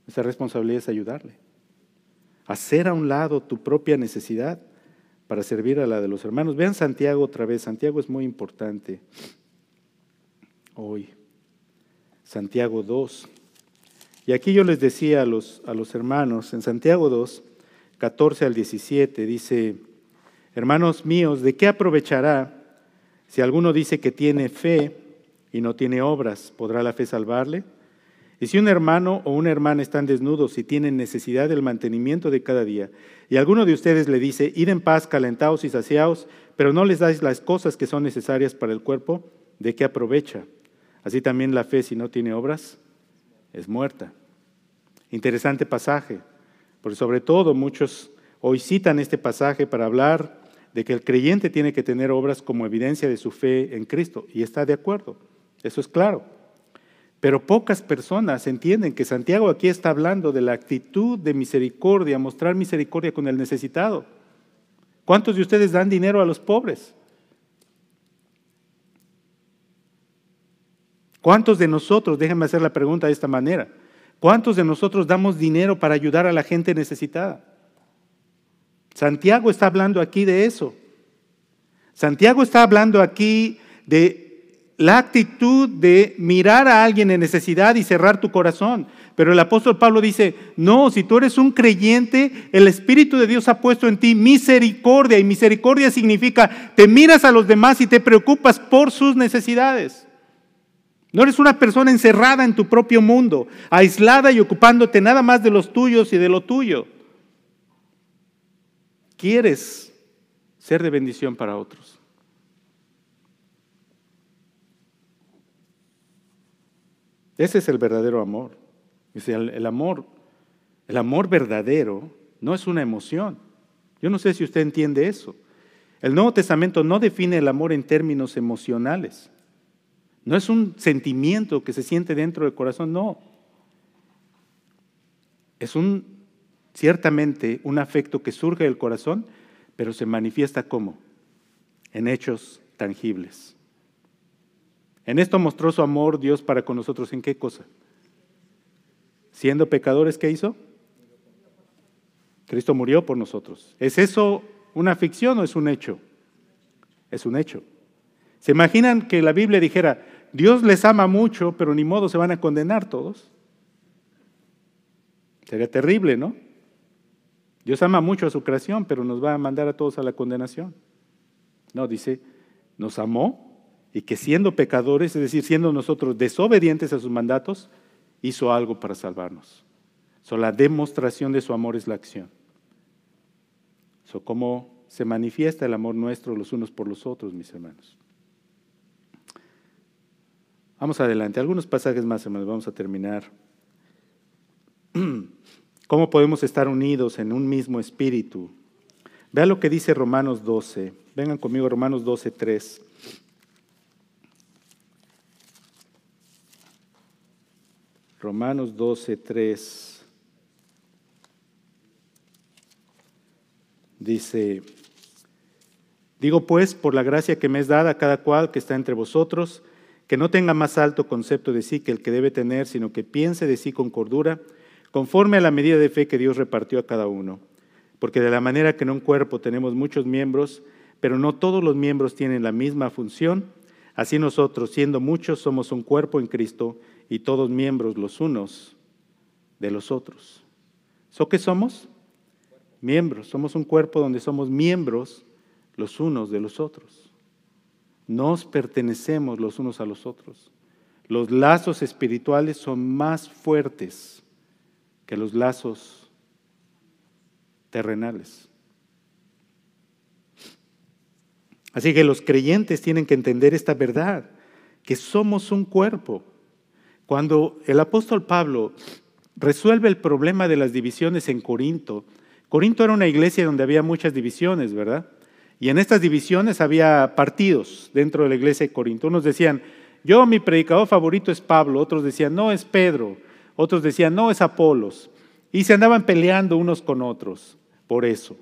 Nuestra responsabilidad es ayudarle. Hacer a un lado tu propia necesidad para servir a la de los hermanos. Vean Santiago otra vez. Santiago es muy importante hoy. Santiago 2. Y aquí yo les decía a los, a los hermanos, en Santiago 2, 14 al 17, dice, hermanos míos, ¿de qué aprovechará si alguno dice que tiene fe y no tiene obras? ¿Podrá la fe salvarle? Y si un hermano o una hermana están desnudos y tienen necesidad del mantenimiento de cada día, y alguno de ustedes le dice, id en paz, calentaos y saciaos, pero no les dais las cosas que son necesarias para el cuerpo, ¿de qué aprovecha? Así también la fe, si no tiene obras, es muerta. Interesante pasaje, porque sobre todo muchos hoy citan este pasaje para hablar de que el creyente tiene que tener obras como evidencia de su fe en Cristo, y está de acuerdo, eso es claro. Pero pocas personas entienden que Santiago aquí está hablando de la actitud de misericordia, mostrar misericordia con el necesitado. ¿Cuántos de ustedes dan dinero a los pobres? ¿Cuántos de nosotros, déjenme hacer la pregunta de esta manera, cuántos de nosotros damos dinero para ayudar a la gente necesitada? Santiago está hablando aquí de eso. Santiago está hablando aquí de la actitud de mirar a alguien en necesidad y cerrar tu corazón. Pero el apóstol Pablo dice, no, si tú eres un creyente, el Espíritu de Dios ha puesto en ti misericordia y misericordia significa, te miras a los demás y te preocupas por sus necesidades. No eres una persona encerrada en tu propio mundo, aislada y ocupándote nada más de los tuyos y de lo tuyo. Quieres ser de bendición para otros. Ese es el verdadero amor. El amor, el amor verdadero no es una emoción. Yo no sé si usted entiende eso. El Nuevo Testamento no define el amor en términos emocionales. No es un sentimiento que se siente dentro del corazón, no. Es un ciertamente un afecto que surge del corazón, pero se manifiesta como en hechos tangibles. En esto mostró su amor Dios para con nosotros. ¿En qué cosa? Siendo pecadores, ¿qué hizo? Cristo murió por nosotros. ¿Es eso una ficción o es un hecho? Es un hecho. ¿Se imaginan que la Biblia dijera, Dios les ama mucho, pero ni modo se van a condenar todos? Sería terrible, ¿no? Dios ama mucho a su creación, pero nos va a mandar a todos a la condenación. No, dice, nos amó y que siendo pecadores, es decir, siendo nosotros desobedientes a sus mandatos, hizo algo para salvarnos. So, la demostración de su amor es la acción. So, ¿Cómo se manifiesta el amor nuestro los unos por los otros, mis hermanos? Vamos adelante. Algunos pasajes más, hermanos, vamos a terminar. ¿Cómo podemos estar unidos en un mismo espíritu? Vea lo que dice Romanos 12. Vengan conmigo, Romanos 12, 3. Romanos 12, 3. Dice, digo pues, por la gracia que me es dada a cada cual que está entre vosotros, que no tenga más alto concepto de sí que el que debe tener, sino que piense de sí con cordura conforme a la medida de fe que Dios repartió a cada uno. Porque de la manera que en un cuerpo tenemos muchos miembros, pero no todos los miembros tienen la misma función, así nosotros, siendo muchos, somos un cuerpo en Cristo y todos miembros los unos de los otros. ¿So qué somos? Miembros. Somos un cuerpo donde somos miembros los unos de los otros. Nos pertenecemos los unos a los otros. Los lazos espirituales son más fuertes que los lazos terrenales. Así que los creyentes tienen que entender esta verdad, que somos un cuerpo. Cuando el apóstol Pablo resuelve el problema de las divisiones en Corinto, Corinto era una iglesia donde había muchas divisiones, ¿verdad? Y en estas divisiones había partidos dentro de la iglesia de Corinto. Unos decían, yo mi predicador favorito es Pablo, otros decían, no es Pedro, otros decían, no, es Apolos. Y se andaban peleando unos con otros por eso.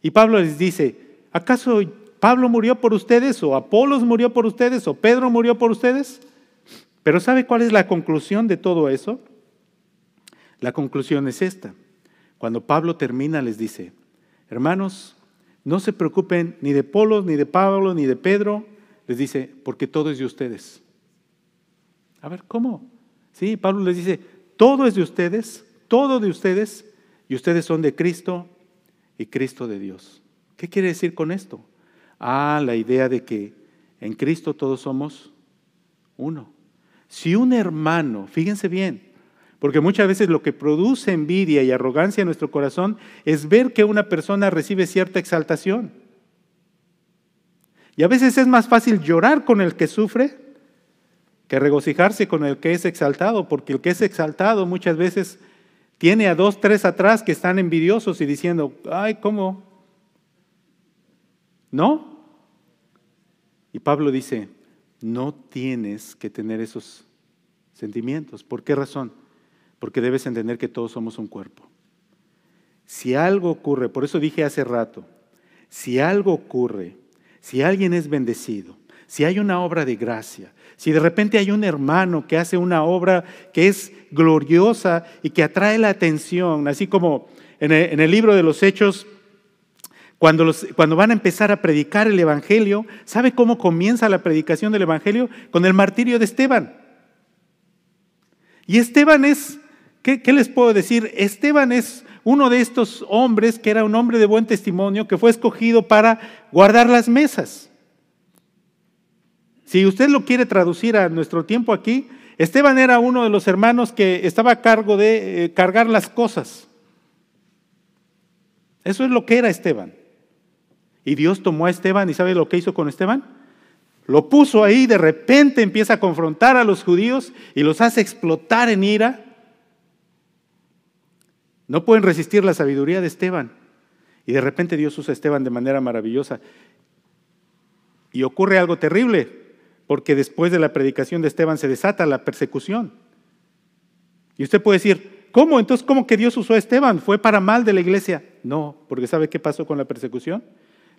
Y Pablo les dice, ¿acaso Pablo murió por ustedes o Apolos murió por ustedes o Pedro murió por ustedes? Pero ¿sabe cuál es la conclusión de todo eso? La conclusión es esta. Cuando Pablo termina les dice, hermanos, no se preocupen ni de Apolos, ni de Pablo, ni de Pedro. Les dice, porque todo es de ustedes. A ver, ¿cómo? Sí, Pablo les dice, todo es de ustedes, todo de ustedes, y ustedes son de Cristo y Cristo de Dios. ¿Qué quiere decir con esto? Ah, la idea de que en Cristo todos somos uno. Si un hermano, fíjense bien, porque muchas veces lo que produce envidia y arrogancia en nuestro corazón es ver que una persona recibe cierta exaltación. Y a veces es más fácil llorar con el que sufre que regocijarse con el que es exaltado, porque el que es exaltado muchas veces tiene a dos, tres atrás que están envidiosos y diciendo, ay, ¿cómo? ¿No? Y Pablo dice, no tienes que tener esos sentimientos. ¿Por qué razón? Porque debes entender que todos somos un cuerpo. Si algo ocurre, por eso dije hace rato, si algo ocurre, si alguien es bendecido, si hay una obra de gracia, si de repente hay un hermano que hace una obra que es gloriosa y que atrae la atención, así como en el, libro de los Hechos, cuando, cuando van a empezar a predicar el Evangelio, ¿sabe cómo comienza la predicación del Evangelio? Con el martirio de Esteban. Y Esteban es, ¿qué, ¿qué, les puedo decir? Esteban es uno de estos hombres que era un hombre de buen testimonio, que fue escogido para guardar las mesas. Si usted lo quiere traducir a nuestro tiempo aquí, Esteban era uno de los hermanos que estaba a cargo de eh, cargar las cosas. Eso es lo que era Esteban. Y Dios tomó a Esteban y ¿sabe lo que hizo con Esteban? Lo puso ahí, de repente empieza a confrontar a los judíos y los hace explotar en ira. No pueden resistir la sabiduría de Esteban. Y de repente Dios usa a Esteban de manera maravillosa. Y ocurre algo terrible porque después de la predicación de Esteban se desata la persecución. Y usted puede decir, ¿cómo? Entonces, ¿cómo que Dios usó a Esteban? ¿Fue para mal de la iglesia? No, porque ¿sabe qué pasó con la persecución?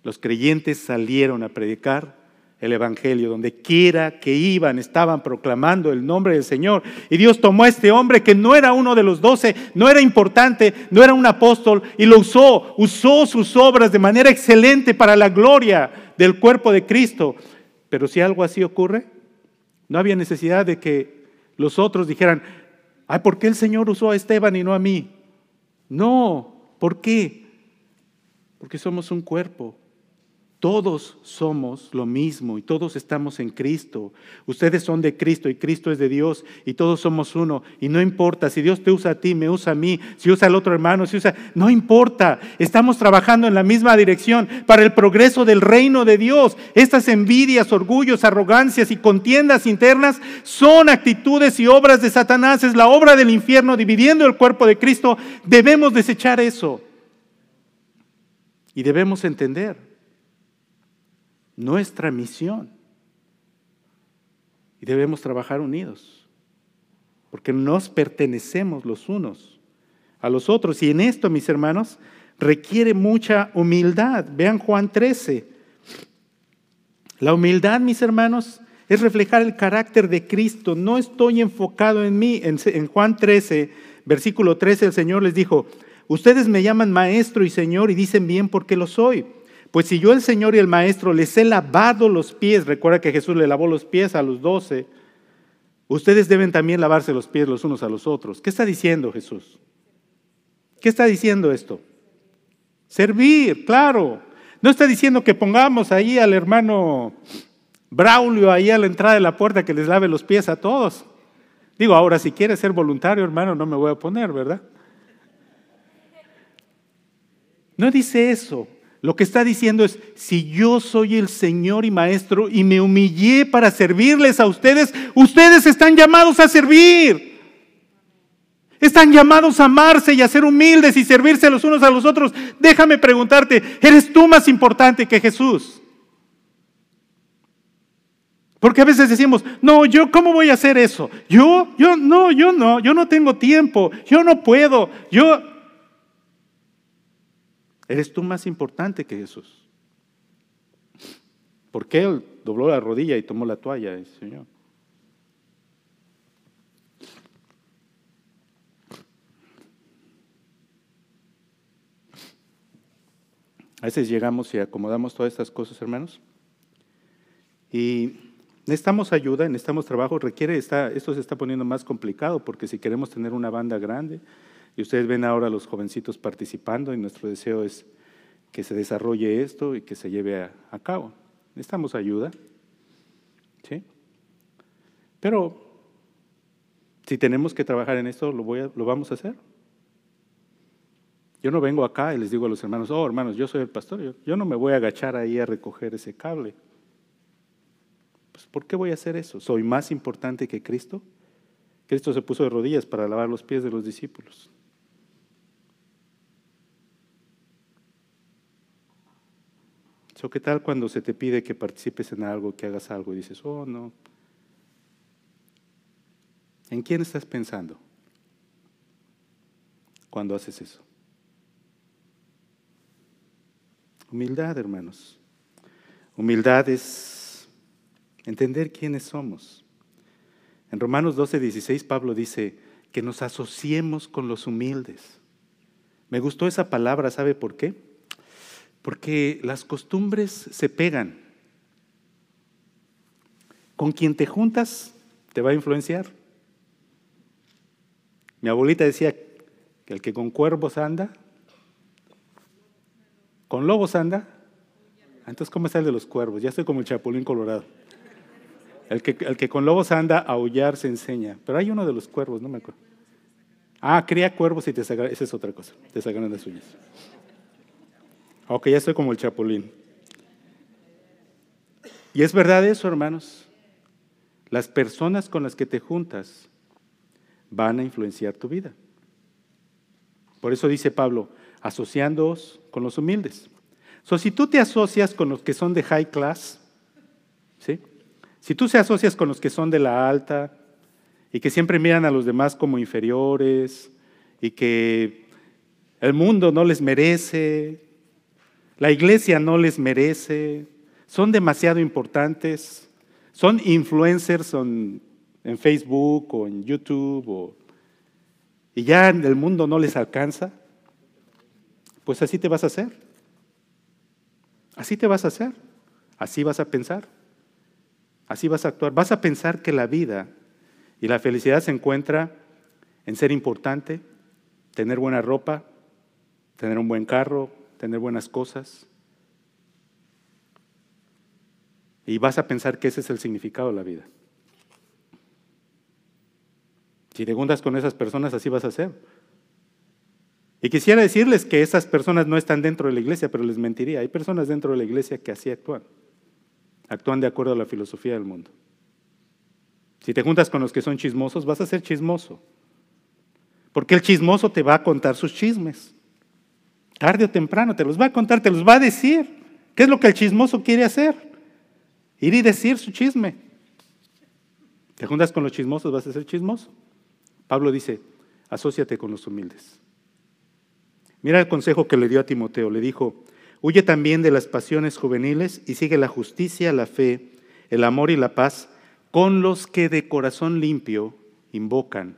Los creyentes salieron a predicar el Evangelio, donde quiera que iban, estaban proclamando el nombre del Señor. Y Dios tomó a este hombre que no era uno de los doce, no era importante, no era un apóstol, y lo usó, usó sus obras de manera excelente para la gloria del cuerpo de Cristo. Pero si algo así ocurre, no había necesidad de que los otros dijeran, ay, ¿por qué el Señor usó a Esteban y no a mí? No, ¿por qué? Porque somos un cuerpo. Todos somos lo mismo y todos estamos en Cristo. Ustedes son de Cristo y Cristo es de Dios y todos somos uno. Y no importa si Dios te usa a ti, me usa a mí, si usa al otro hermano, si usa... No importa. Estamos trabajando en la misma dirección para el progreso del reino de Dios. Estas envidias, orgullos, arrogancias y contiendas internas son actitudes y obras de Satanás. Es la obra del infierno dividiendo el cuerpo de Cristo. Debemos desechar eso. Y debemos entender nuestra misión. Y debemos trabajar unidos, porque nos pertenecemos los unos a los otros. Y en esto, mis hermanos, requiere mucha humildad. Vean Juan 13. La humildad, mis hermanos, es reflejar el carácter de Cristo. No estoy enfocado en mí. En, Juan 13, versículo 13, el Señor les dijo, ustedes me llaman maestro y Señor y dicen bien porque lo soy. Pues si yo el Señor y el Maestro les he lavado los pies, recuerda que Jesús le lavó los pies a los doce, ustedes deben también lavarse los pies los unos a los otros. ¿Qué está diciendo Jesús? ¿Qué está diciendo esto? Servir, claro. No está diciendo que pongamos ahí al hermano Braulio ahí a la entrada de la puerta que les lave los pies a todos. Digo, ahora si quiere ser voluntario, hermano, no me voy a poner, ¿verdad? No dice eso. Lo que está diciendo es, si yo soy el Señor y Maestro y me humillé para servirles a ustedes, ustedes están llamados a servir. Están llamados a amarse y a ser humildes y servirse los unos a los otros. Déjame preguntarte, ¿eres tú más importante que Jesús? Porque a veces decimos, no, yo cómo voy a hacer eso? Yo, yo no, yo no, yo no tengo tiempo, yo no puedo, yo Eres tú más importante que Jesús. Porque Él dobló la rodilla y tomó la toalla, Señor. A veces llegamos y acomodamos todas estas cosas, hermanos. Y necesitamos ayuda, necesitamos trabajo. Requiere, esto se está poniendo más complicado porque si queremos tener una banda grande, y ustedes ven ahora a los jovencitos participando y nuestro deseo es que se desarrolle esto y que se lleve a, cabo. Necesitamos ayuda. ¿sí? Pero si tenemos que trabajar en esto, lo, voy lo vamos a hacer. Yo no vengo acá y les digo a los hermanos, oh hermanos, yo soy el pastor, yo, yo no me voy a agachar ahí a recoger ese cable. Pues, ¿Por qué voy a hacer eso? ¿Soy más importante que Cristo? Cristo se puso de rodillas para lavar los pies de los discípulos. ¿Qué tal cuando se te pide que participes en algo, que hagas algo y dices, oh no? ¿En quién estás pensando cuando haces eso? Humildad, hermanos. Humildad es entender quiénes somos. En Romanos 12, 16, Pablo dice que nos asociemos con los humildes. Me gustó esa palabra, ¿sabe por qué? Porque las costumbres se pegan. Con quien te juntas te va a influenciar. Mi abuelita decía que el que con cuervos anda, con lobos anda. Entonces, ¿cómo está el de los cuervos? Ya estoy como el chapulín colorado. El que, el que con lobos anda, a aullar se enseña. Pero hay uno de los cuervos, no me acuerdo. Ah, cría cuervos y te saca, esa es otra cosa, te sacan las uñas. Ok, ya estoy como el chapulín. Y es verdad eso, hermanos. Las personas con las que te juntas van a influenciar tu vida. Por eso dice Pablo, asociándoos con los humildes. So, si tú te asocias con los que son de high class, ¿sí? si tú te asocias con los que son de la alta y que siempre miran a los demás como inferiores y que el mundo no les merece la iglesia no les merece, son demasiado importantes, son influencers en Facebook o en YouTube y ya el mundo no les alcanza. Pues así te vas a hacer. Así te vas a hacer. Así vas a pensar. Así vas a actuar. Vas a pensar que la vida y la felicidad se encuentra en ser importante, tener buena ropa, tener un buen carro, tener buenas cosas. Y vas a pensar que ese es el significado de la vida. Si te juntas con esas personas, así vas a hacer. Y quisiera decirles que esas personas no están dentro de la iglesia, pero les mentiría. Hay personas dentro de la iglesia que así actúan. Actúan de acuerdo a la filosofía del mundo. Si te juntas con los que son chismosos, vas a ser chismoso. Porque el chismoso te va a contar sus chismes. Tarde o temprano te los va a contar, te los va a decir. ¿Qué es lo que el chismoso quiere hacer? Ir y decir su chisme. Te juntas con los chismosos, vas a ser chismoso. Pablo dice, asóciate con los humildes. Mira el consejo que le dio a Timoteo. Le dijo, huye también de las pasiones juveniles y sigue la justicia, la fe, el amor y la paz con los que de corazón limpio invocan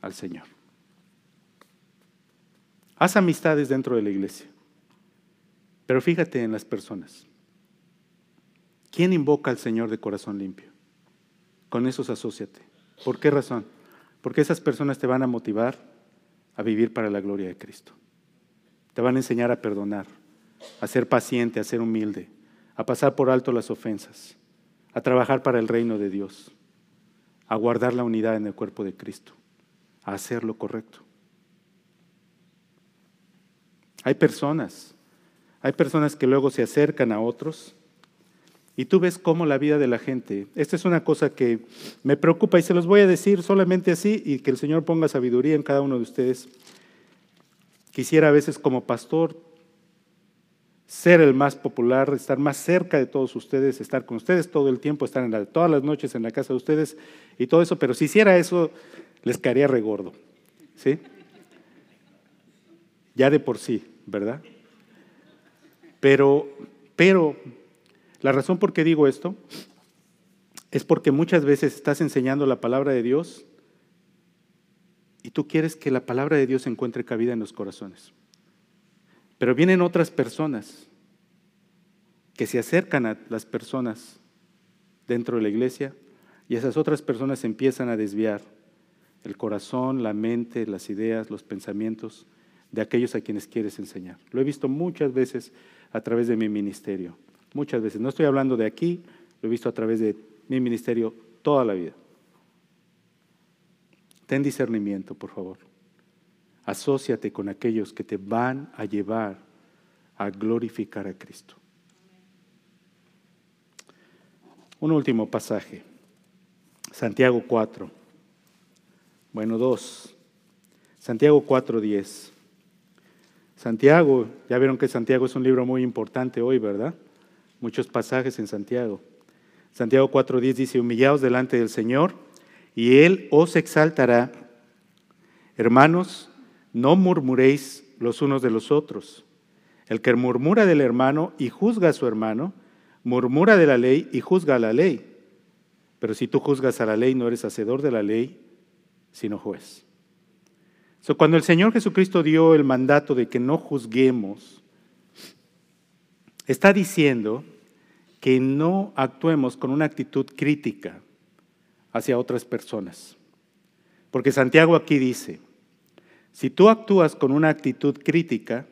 al Señor. Haz amistades dentro de la iglesia, pero fíjate en las personas. ¿Quién invoca al Señor de corazón limpio? Con esos asóciate. ¿Por qué razón? Porque esas personas te van a motivar a vivir para la gloria de Cristo. Te van a enseñar a perdonar, a ser paciente, a ser humilde, a pasar por alto las ofensas, a trabajar para el reino de Dios, a guardar la unidad en el cuerpo de Cristo, a hacer lo correcto. Hay personas, hay personas que luego se acercan a otros y tú ves cómo la vida de la gente, esta es una cosa que me preocupa y se los voy a decir solamente así y que el Señor ponga sabiduría en cada uno de ustedes. Quisiera a veces como pastor ser el más popular, estar más cerca de todos ustedes, estar con ustedes todo el tiempo, estar en todas las noches en la casa de ustedes y todo eso, pero si hiciera eso les caería regordo, ¿sí? Ya de por sí, ¿verdad? Pero, pero la razón por qué digo esto es porque muchas veces estás enseñando la palabra de Dios y tú quieres que la palabra de Dios encuentre cabida en los corazones. Pero vienen otras personas que se acercan a las personas dentro de la iglesia y esas otras personas empiezan a desviar el corazón, la mente, las ideas, los pensamientos de aquellos a quienes quieres enseñar. Lo he visto muchas veces a través de mi ministerio. Muchas veces. No estoy hablando de aquí, lo he visto a través de mi ministerio toda la vida. Ten discernimiento, por favor. Asociate con aquellos que te van a llevar a glorificar a Cristo. Un último pasaje. Santiago 4. Bueno, dos. Santiago 4.10. Santiago, ya vieron que Santiago es un libro muy importante hoy, ¿verdad? muchos pasajes en Santiago. Santiago 4.10 dice, humillaos delante del Señor y Él os exaltará. Hermanos, no murmuréis los unos de los otros. El que murmura del hermano y juzga a su hermano, murmura de la ley y juzga a la ley. Pero si tú juzgas a la ley, no eres hacedor de la ley, sino juez. Cuando el Señor Jesucristo dio el mandato de que no juzguemos, está diciendo que no actuemos con una actitud crítica hacia otras personas. Porque Santiago aquí dice, si tú actúas con una actitud crítica,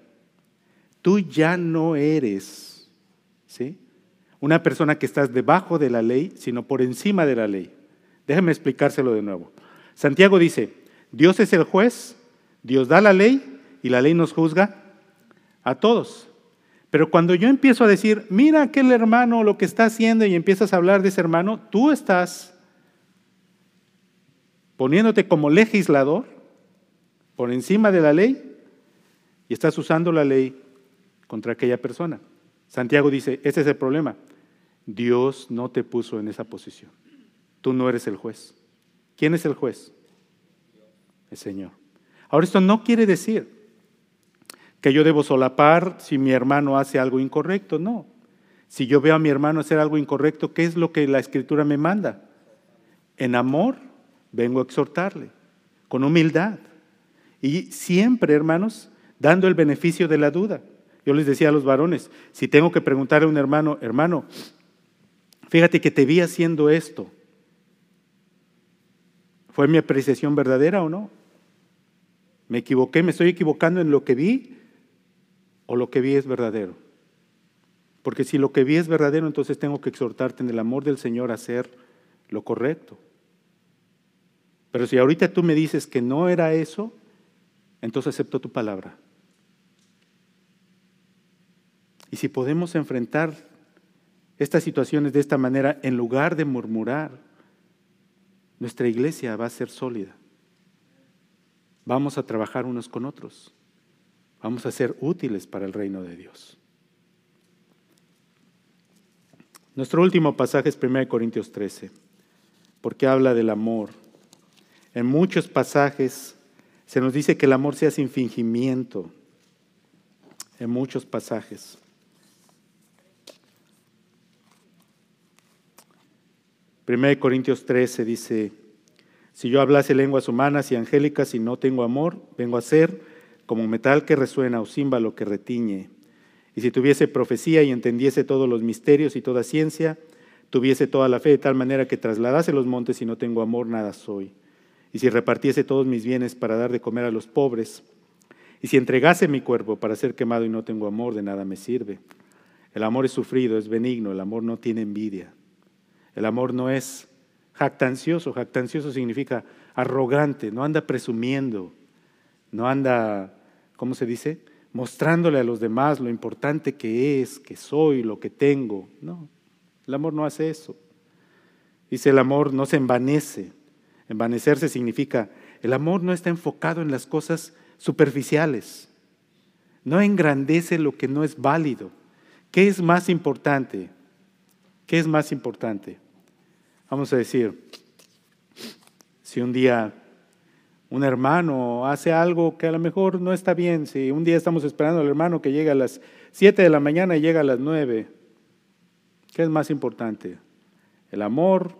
tú ya no eres ¿sí? una persona que estás debajo de la ley, sino por encima de la ley. Déjame explicárselo de nuevo. Santiago dice, Dios es el juez, Dios da la ley y la ley nos juzga a todos. Pero cuando yo empiezo a decir, mira aquel hermano lo que está haciendo y empiezas a hablar de ese hermano, tú estás poniéndote como legislador por encima de la ley y estás usando la ley contra aquella persona. Santiago dice, ese es el problema. Dios no te puso en esa posición. Tú no eres el juez. ¿Quién es el juez? El Señor. Ahora esto no quiere decir que yo debo solapar si mi hermano hace algo incorrecto, no. Si yo veo a mi hermano hacer algo incorrecto, ¿qué es lo que la escritura me manda? En amor vengo a exhortarle, con humildad. Y siempre, hermanos, dando el beneficio de la duda. Yo les decía a los varones, si tengo que preguntar a un hermano, hermano, fíjate que te vi haciendo esto, ¿fue mi apreciación verdadera o no? ¿Me equivoqué? ¿Me estoy equivocando en lo que vi? o lo que vi es verdadero. Porque si lo que vi es verdadero, entonces tengo que exhortarte en el amor del Señor a hacer lo correcto. Pero si ahorita tú me dices que no era eso, entonces acepto tu palabra. Y si podemos enfrentar estas situaciones de esta manera, en lugar de murmurar, nuestra iglesia va a ser sólida. Vamos a trabajar unos con otros. Vamos a ser útiles para el reino de Dios. Nuestro último pasaje es 1 Corintios 13, porque habla del amor. En muchos pasajes se nos dice que el amor sea sin fingimiento. En muchos pasajes. 1 Corintios 13 dice, si yo hablase lenguas humanas y angélicas y no tengo amor, vengo a ser como metal que resuena o címbalo que retiñe. Y si tuviese profecía y entendiese todos los misterios y toda ciencia, tuviese toda la fe de tal manera que trasladase los montes y no tengo amor, nada soy. Y si repartiese todos mis bienes para dar de comer a los pobres, y si entregase mi cuerpo para ser quemado y no tengo amor, de nada me sirve. El amor es sufrido, es benigno, el amor no tiene envidia. El amor no es jactancioso, jactancioso significa arrogante, no anda presumiendo, no anda, ¿cómo se dice? Mostrándole a los demás lo importante que es, que soy, lo que tengo. No, el amor no hace eso. Dice, el amor no se envanece. Envanecerse significa, el amor no está enfocado en las cosas superficiales. No engrandece lo que no es válido. ¿Qué es más importante? ¿Qué es más importante? Vamos a decir, si un día un hermano hace algo que a lo mejor no está bien, si un día estamos esperando al hermano que llegue a las 7 de la mañana y llega a las 9, ¿qué es más importante? ¿El amor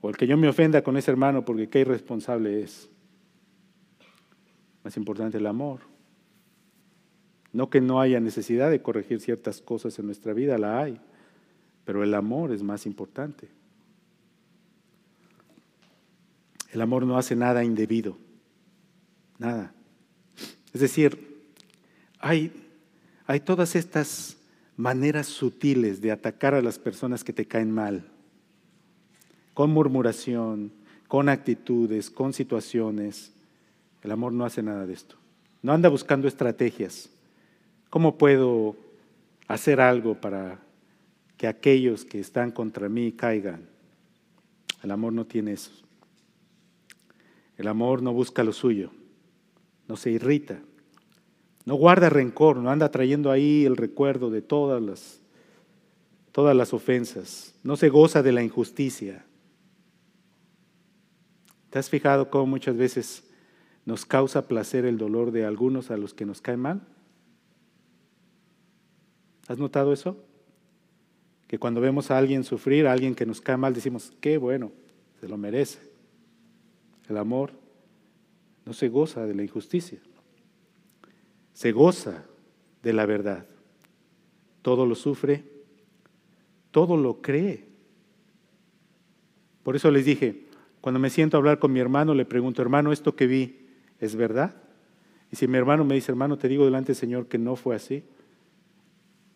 o el que yo me ofenda con ese hermano porque qué irresponsable es? Más importante el amor. No que no haya necesidad de corregir ciertas cosas en nuestra vida, la hay, pero el amor es más importante. El amor no hace nada indebido, nada. Es decir, hay, hay todas estas maneras sutiles de atacar a las personas que te caen mal, con murmuración, con actitudes, con situaciones. El amor no hace nada de esto. No anda buscando estrategias. ¿Cómo puedo hacer algo para que aquellos que están contra mí caigan? El amor no tiene eso. El amor no busca lo suyo, no se irrita, no guarda rencor, no anda trayendo ahí el recuerdo de todas las, todas las ofensas, no se goza de la injusticia. ¿Te has fijado cómo muchas veces nos causa placer el dolor de algunos a los que nos cae mal? ¿Has notado eso? Que cuando vemos a alguien sufrir, a alguien que nos cae mal, decimos, qué bueno, se lo merece. El amor no se goza de la injusticia, se goza de la verdad. Todo lo sufre, todo lo cree. Por eso les dije, cuando me siento a hablar con mi hermano, le pregunto, hermano, ¿esto que vi es verdad? Y si mi hermano me dice, hermano, te digo delante del Señor que no fue así,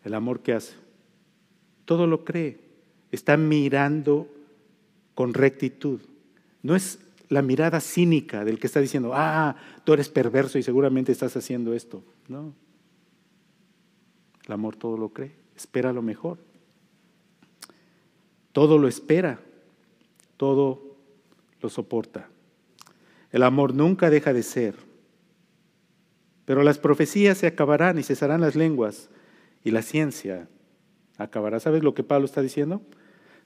el amor que hace, todo lo cree, está mirando con rectitud. No es la mirada cínica del que está diciendo, ah, tú eres perverso y seguramente estás haciendo esto. No. El amor todo lo cree, espera lo mejor. Todo lo espera, todo lo soporta. El amor nunca deja de ser. Pero las profecías se acabarán y cesarán las lenguas y la ciencia acabará. ¿Sabes lo que Pablo está diciendo?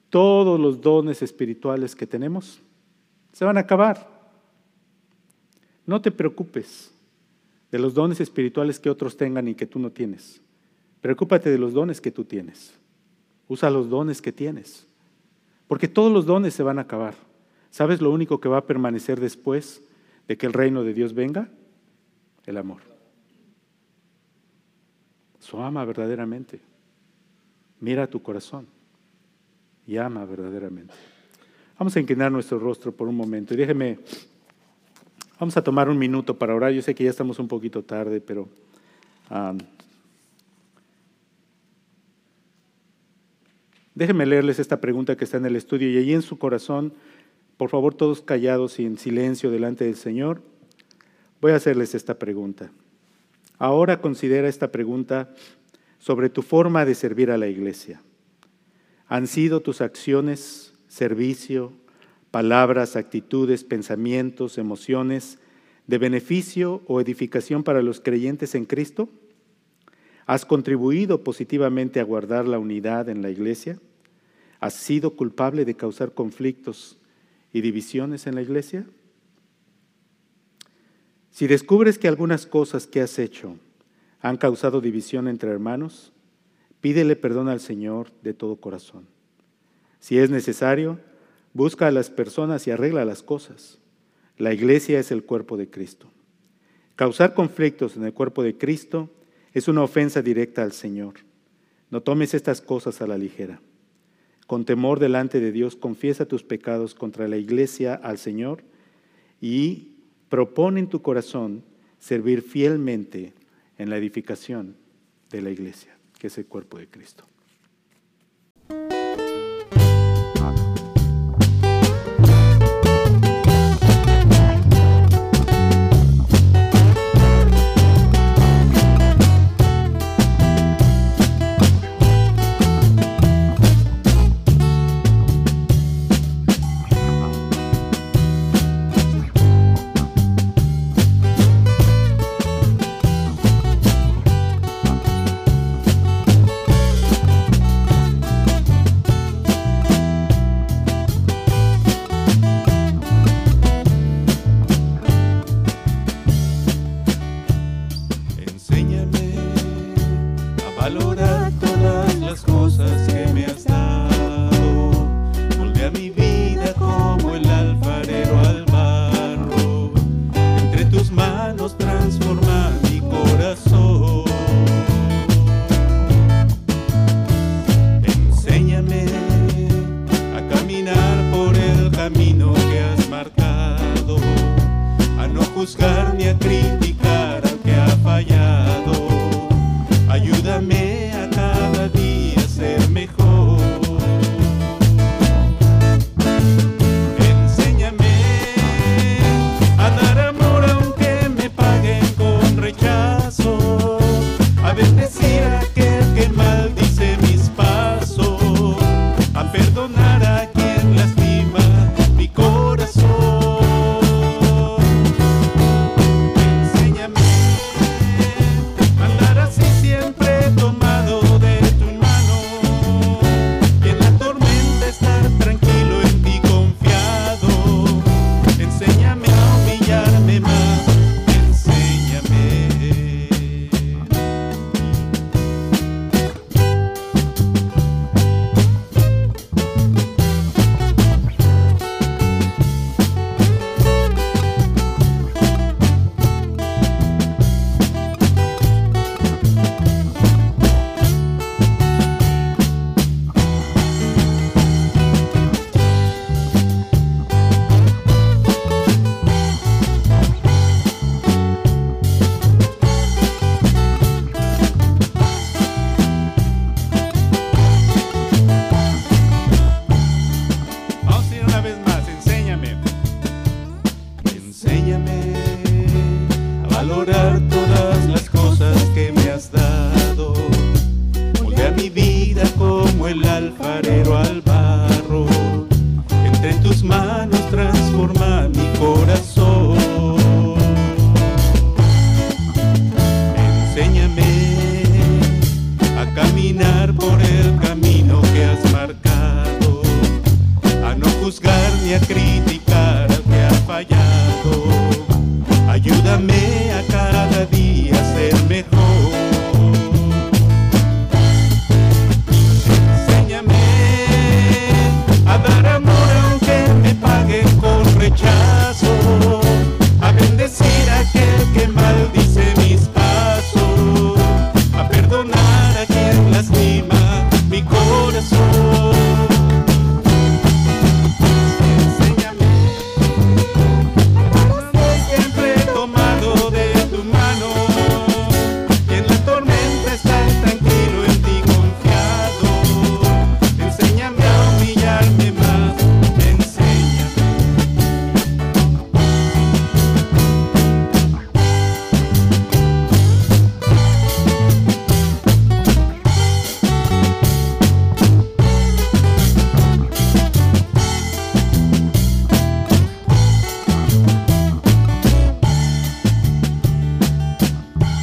Todos los dones espirituales que tenemos se van a acabar. No te preocupes de los dones espirituales que otros tengan y que tú no tienes. Preocúpate de los dones que tú tienes. Usa los dones que tienes. Porque todos los dones se van a acabar. ¿Sabes lo único que va a permanecer después de que el reino de Dios venga? El amor. Eso ama verdaderamente. Mira tu corazón y ama verdaderamente. Vamos a inclinar nuestro rostro por un momento y déjeme, vamos a tomar un minuto para orar. Yo sé que ya estamos un poquito tarde, pero déjeme leerles esta pregunta que está en el estudio y allí en su corazón, por favor todos callados y en silencio delante del Señor, voy a hacerles esta pregunta. Ahora considera esta pregunta sobre tu forma de servir a la iglesia. ¿Han sido tus acciones servicio, palabras, actitudes, pensamientos, emociones de beneficio o edificación para los creyentes en Cristo? ¿Has contribuido positivamente a guardar la unidad en la iglesia? ¿Has sido culpable de causar conflictos y divisiones en la iglesia? Si descubres que algunas cosas que has hecho han causado división entre hermanos, pídele perdón al Señor de todo corazón. Si es necesario, busca a las personas y arregla las cosas. La iglesia es el cuerpo de Cristo. Causar conflictos en el cuerpo de Cristo es una ofensa directa al Señor. No tomes estas cosas a la ligera. Con temor delante de Dios, confiesa tus pecados contra la iglesia al Señor y propone en tu corazón servir fielmente en la edificación de la iglesia, que es el cuerpo de Cristo.